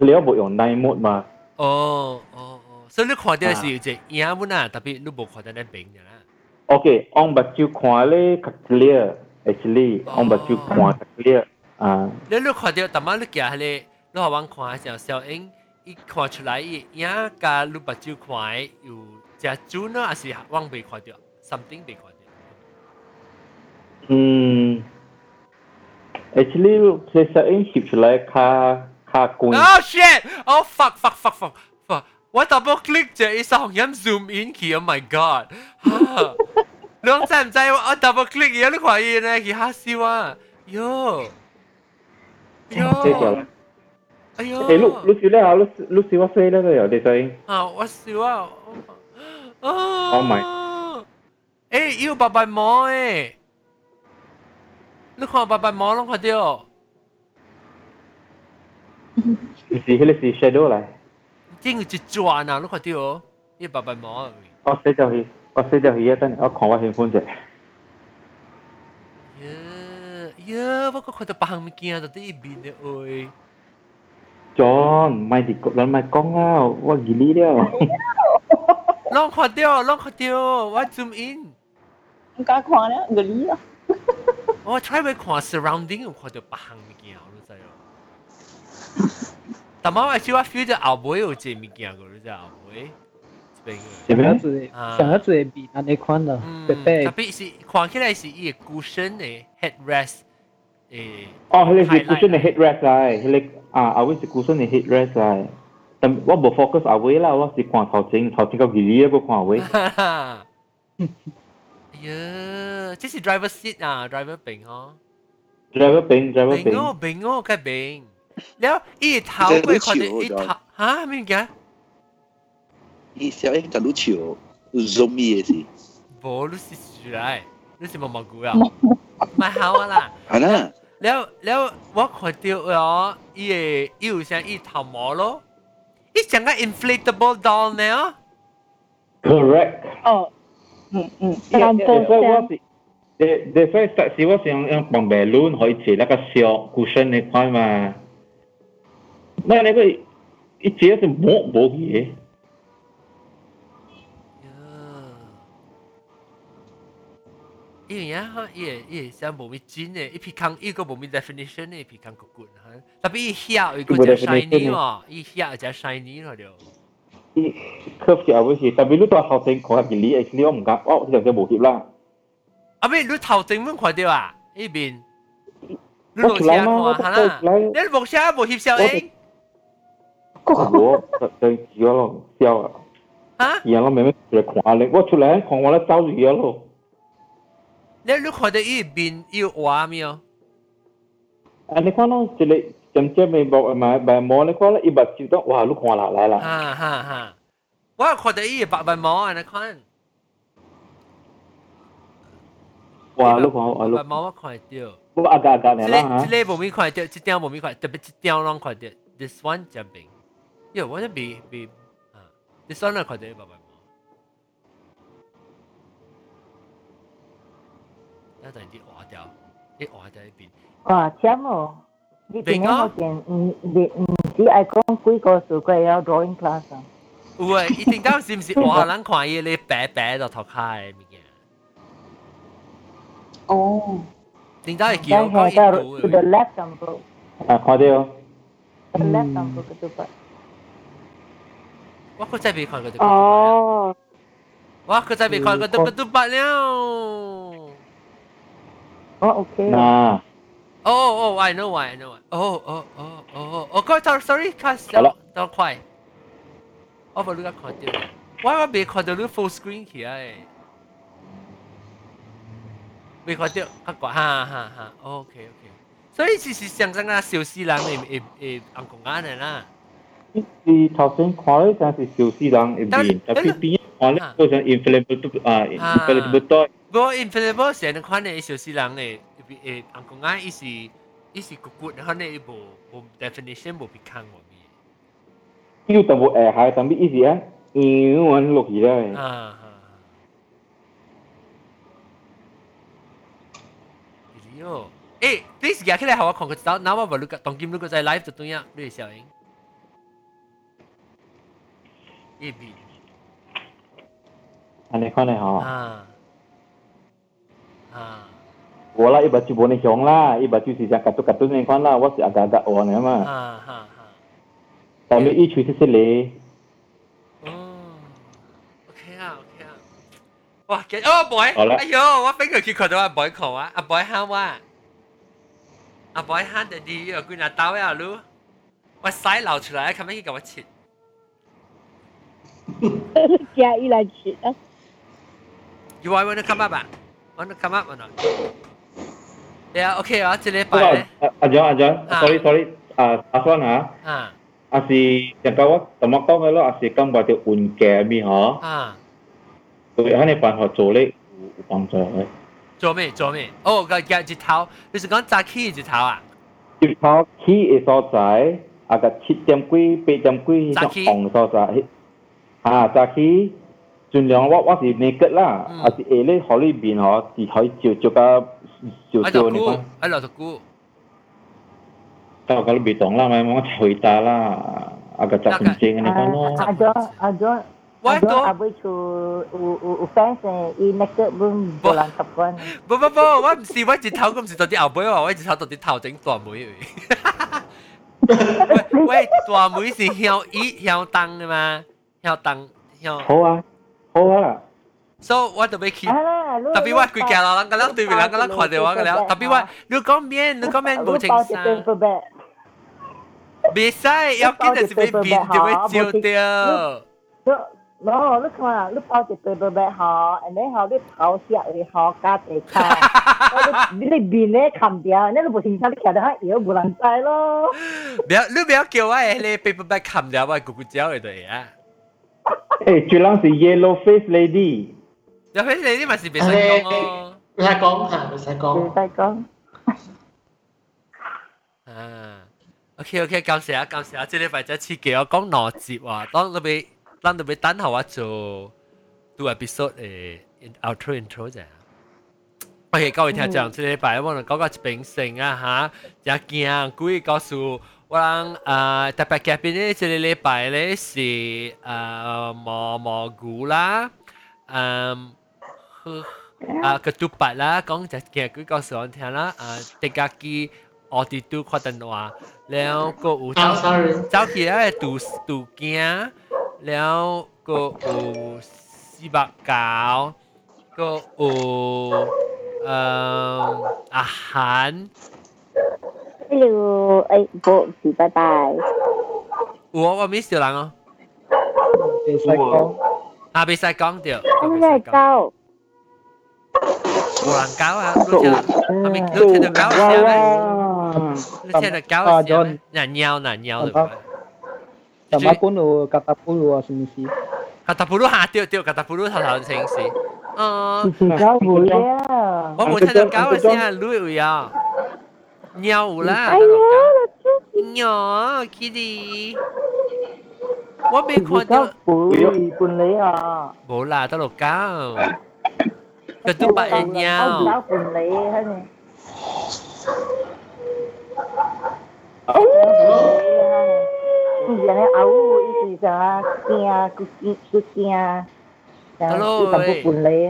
[SPEAKER 5] 了冇用 night mode 嘛。
[SPEAKER 1] 哦哦。 所以你看到是只影本啊，特别你冇看到那边嘅啦。
[SPEAKER 5] OK，我目睭看咧较 clear，actually，我目睭看较 clear 啊。
[SPEAKER 1] 你你看到，但系你行咧，你学玩看时候，小英一看出来，伊影加你目睭看有只准呢，还是往未看到，something 未看到。
[SPEAKER 5] 嗯，actually，即小英翕出来较较贵。
[SPEAKER 1] Oh shit！Oh fuck fuck fuck fuck fuck！我 double click 就一上音 zoom in 去，Oh my god！你讲知唔知我 double click 嘢你看伊呢，佢吓笑啊！哟哟！哎呦！
[SPEAKER 5] 诶，录录笑咧吓，录录笑我飞咧都有啲声。
[SPEAKER 1] 啊，我笑啊！啊！
[SPEAKER 5] Oh my！
[SPEAKER 1] 诶，要白白毛诶！你看白白毛拢看到？
[SPEAKER 5] 是迄个是 shadow 嚟。
[SPEAKER 1] 真有一转啊！你看到？伊白白毛。
[SPEAKER 5] 哦，这就系 我死条鱼等我看我兴奋者。
[SPEAKER 1] 呀，我个看到别行物件就啲边嘅喂。
[SPEAKER 5] John，唔系啲人唔系讲啊，我记你了。
[SPEAKER 1] 拢看到，拢看到，我 zoom in。
[SPEAKER 9] 唔敢看咧，个你啊。
[SPEAKER 1] 我 try 去看 surrounding，我看到别行物件，你知咯。 但系我只我 feel 到后尾有只物件个，你知后尾。
[SPEAKER 10] 想要做想要做比那那款的，
[SPEAKER 1] 特别特别是看起来是伊个 cushion 嘅 headrest。
[SPEAKER 5] 诶，哦，佢系 cushion 嘅 headrest 嚟，佢啊，阿位是 cushion 嘅 headrest 嚟。但我冇 focus 阿位啦，我是看头前头前个 video 个看阿位。
[SPEAKER 1] 呀，这是 driver seat 啊，driver 柄嗬。
[SPEAKER 5] driver 柄，driver 柄。
[SPEAKER 1] 柄哦，柄哦，嘅柄。 แล้วอีเท้าไปคนอีเท้า
[SPEAKER 3] ฮะไม่เงี้ย
[SPEAKER 1] อีเสียวเองจะรู้เฉียวซ
[SPEAKER 3] อมบี้สิ
[SPEAKER 1] โบรู้สิสุดไรรู้สิมังมังกูอ่ะมาหาว่าล่ะ
[SPEAKER 3] อันนั้น
[SPEAKER 1] แล้วแล้วว่าคนเดียวอ๋ออีอีอยู่เสียงอีเท้าหมอ咯อีเสียงก็ inflatable doll เนี่ย
[SPEAKER 5] correct
[SPEAKER 4] อ๋ออื
[SPEAKER 5] มอืมตามตัวเสีย Des, des fois, si vous avez un ballon, vous avez un cushion, vous avez 那那个，一切是模模样的。
[SPEAKER 1] 因为啊，一、一，像模米真嘞，一皮康，一个模米 definition 嘞，一皮康鼓鼓，哈，特别一黑，又够只 shiny 嘛，一黑就只 shiny 了了。
[SPEAKER 5] 你确实啊，不是，但未了到头前，看点哩，你又唔敢，哦，只样就模啦。
[SPEAKER 1] 啊，未了头前唔快啲啊，一面。我来啦，你你车木翕笑影。
[SPEAKER 5] 我就住咯，笑啊！
[SPEAKER 1] 啊？
[SPEAKER 5] 然後我慢慢出來看咧，我出來看我咧走住咗咯。
[SPEAKER 1] 你你看到伊邊有畫沒有？
[SPEAKER 5] 啊，你看咯，一個尖尖嘅木嘛，白毛你看咯，伊目睭都哇，你看落來啦。
[SPEAKER 1] 哈哈哈！我看到伊白白毛啊，你看。
[SPEAKER 5] 哇，你看我
[SPEAKER 1] 白毛我看到。
[SPEAKER 5] 我阿家阿家嚟啦嚇。
[SPEAKER 1] 這個無咪看到，這條無咪看，特別這條啷看到。This one 真平。哟，我呢比比啊，this one 看到白白。一阵啲画掉，啲画在呢边。
[SPEAKER 4] 哇，惨哦！你点解我见唔你唔止系讲几个数据有 drawing class 啊？
[SPEAKER 1] 有啊，一定到是唔是画人看伊咧白白就头开物件。
[SPEAKER 9] 哦。
[SPEAKER 1] 定到系叫讲
[SPEAKER 4] 一个。The left sample。
[SPEAKER 5] 啊，看到。
[SPEAKER 4] The left sample 嗰度 吧。
[SPEAKER 1] 我佢真系未看过。
[SPEAKER 4] 哦。
[SPEAKER 1] 哇！佢真系未看过，都不都不了。
[SPEAKER 4] Oh, okay.
[SPEAKER 5] Nah.
[SPEAKER 1] Oh, oh, I know why, I know why. Oh, oh, oh, oh, oh, go, sorry, sorry, 卡小，等 si thousand quarry kan si siu si lang e bin tapi pinya quarry tu kan inflatable tu ah à, inflatable tu go inflatable sen kan e siu si lang e e angkong ai isi isi kukut han e bo bo definition bo bikang bo mi
[SPEAKER 5] yêu tầm bộ ẻ hai tầm bị isi á? Ừ, yêu anh lục gì đây? À Yo. Eh, please, ya kita hawa kongkut
[SPEAKER 1] tahu nama baru tongkim lu kau saya live tu tu ya, lu siapa yang? 讲啱，伊是伊是骨骨，可能伊无无 definition 无被看我咪。
[SPEAKER 5] 要淡薄诶系，但系伊是啊，嗯，揾落去咧。
[SPEAKER 1] 啊。哟，诶，呢时间起来，我看个知道，那我无录个，当今录个在 live 就对呀，你小英。一比。
[SPEAKER 5] 安尼看咧吼。
[SPEAKER 1] 啊。啊。
[SPEAKER 5] 我啦，伊把就无你响啦，伊把就是像卡图卡图那款啦，我是agak-agak orang ni mah.
[SPEAKER 1] Ha ha ha.
[SPEAKER 5] Tapi i 随时是你。
[SPEAKER 1] 哦，OK 啊，OK 啊。哇，嘅哦 boy，哎呦，我俾佢佢看到阿 boy 讲啊，阿 boy 喊我，阿 boy 喊弟弟又佢拿刀呀噜，我腮流出来，看咩去给我切。
[SPEAKER 4] 加伊 来切啊。
[SPEAKER 1] You want to come up 啊？Want to come up or not? Yeah, okay 啊，这礼拜咧。
[SPEAKER 5] 阿张阿张，sorry sorry，啊阿双啊。
[SPEAKER 1] 啊。
[SPEAKER 5] 阿是像讲我怎么讲嘅咯？阿是讲话条运镜咪嗬。
[SPEAKER 1] 啊。
[SPEAKER 5] 对，喺你办法做咧有帮助嘅。
[SPEAKER 1] 做咩？做咩？哦，个日日头，你是讲早起日头啊？
[SPEAKER 5] 日头起嘅所在，啊个七点几八点几嗰种红所在， 啊，早起盡量我我是沒吉啦，啊是下咧海裏邊嗬，是可以照照個照照你講。
[SPEAKER 1] 啊，六十股。
[SPEAKER 5] 但係我未懂啦，咪我回答啦，啊
[SPEAKER 4] 個習
[SPEAKER 1] 慣
[SPEAKER 4] 性嘅你講咯。啊咗啊咗。Why do?
[SPEAKER 1] Abang tu ufans eh, ini nak belum bulan kapan? Bu bu bu, aku mesti aku jadi tahu, aku mesti jadi abang, aku jadi tahu jadi tahu jadi tua mui. 喂，大妹是向伊向东的吗？向灯向。
[SPEAKER 5] 好啊，好啊。
[SPEAKER 1] So 我就要去，特别我佢行落，人个人对面人个人看到我个了，特别我你讲面，你讲面冇正常。别使，要紧就是俾变就会照掉。
[SPEAKER 4] no，你看，你包一杯杯杯好，然后你头下去好加地卡，你你面咧冚掉，你都冇清楚，你徛到喺摇冇人知咯。
[SPEAKER 1] 不要，你不要叫我你杯杯杯冚掉，我咕咕叫嘅对啊。
[SPEAKER 5] Eh, Chui Lang si Yellow Face Lady.
[SPEAKER 1] Yellow Face Lady mà si bị sai con
[SPEAKER 2] lo. Sai con hả? Bị sai con.
[SPEAKER 4] Bị sai con.
[SPEAKER 1] À. OK OK，感謝啊，感謝啊！即係或者次記我講邏輯話，當你俾當你俾等候我做 do episode 誒 outro intro 啫。OK，各位聽眾，即係拜我哋講個一邊性啊嚇，一件鬼告訴。我人啊，特别嘉宾咧，即个礼拜咧是啊蘑蘑菇啦，嗯，啊个杜八啦，讲只嘅佢告诉我听啦，啊，大家記我哋都看得話，然後個有走走起來杜杜驚，然後個有四百九，個有誒阿涵。
[SPEAKER 4] 六 eight volt 是拜拜。
[SPEAKER 1] 有哦，我 miss 着人哦。
[SPEAKER 10] 未使讲，
[SPEAKER 1] 啊，未使讲着。
[SPEAKER 4] 我们在搞。
[SPEAKER 1] 有人搞啊，都听，阿咪都听到搞声咩？都听到搞声咩？难尿难尿对吧？
[SPEAKER 10] 怎么不如 katapulu 啊？
[SPEAKER 1] 什么事？katapulu 下掉掉 katapulu 頭頭城市。嗯，
[SPEAKER 4] 搞唔嘢啊！
[SPEAKER 1] 我冇聽到搞嘅聲，攏有
[SPEAKER 4] 呀。
[SPEAKER 1] nhau là ai nhớ nhỏ kitty
[SPEAKER 4] quá biết khoa chứ
[SPEAKER 1] bụi bún à. Bộ là tao lột cá
[SPEAKER 4] cái tụi bạn nhau. tao bún lấy hết nè. Giờ này
[SPEAKER 1] ấu
[SPEAKER 4] ý gì giờ
[SPEAKER 2] kia
[SPEAKER 1] kia kia. Kia
[SPEAKER 4] tao lột bún lấy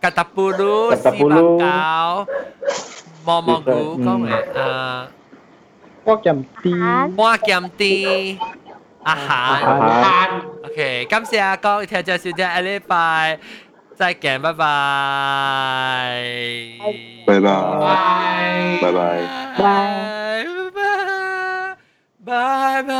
[SPEAKER 4] Katapulu, Katapulu.
[SPEAKER 3] Sibakaw, Momogu, Sipag, có nghĩa à, Hoa kiềm ti. Hoa
[SPEAKER 1] kiềm ti. À hạn Hạn Ok, cảm ơn các con theo dõi sự theo Ellie
[SPEAKER 3] Bye bye,
[SPEAKER 2] bye
[SPEAKER 3] bye, bye
[SPEAKER 4] bye.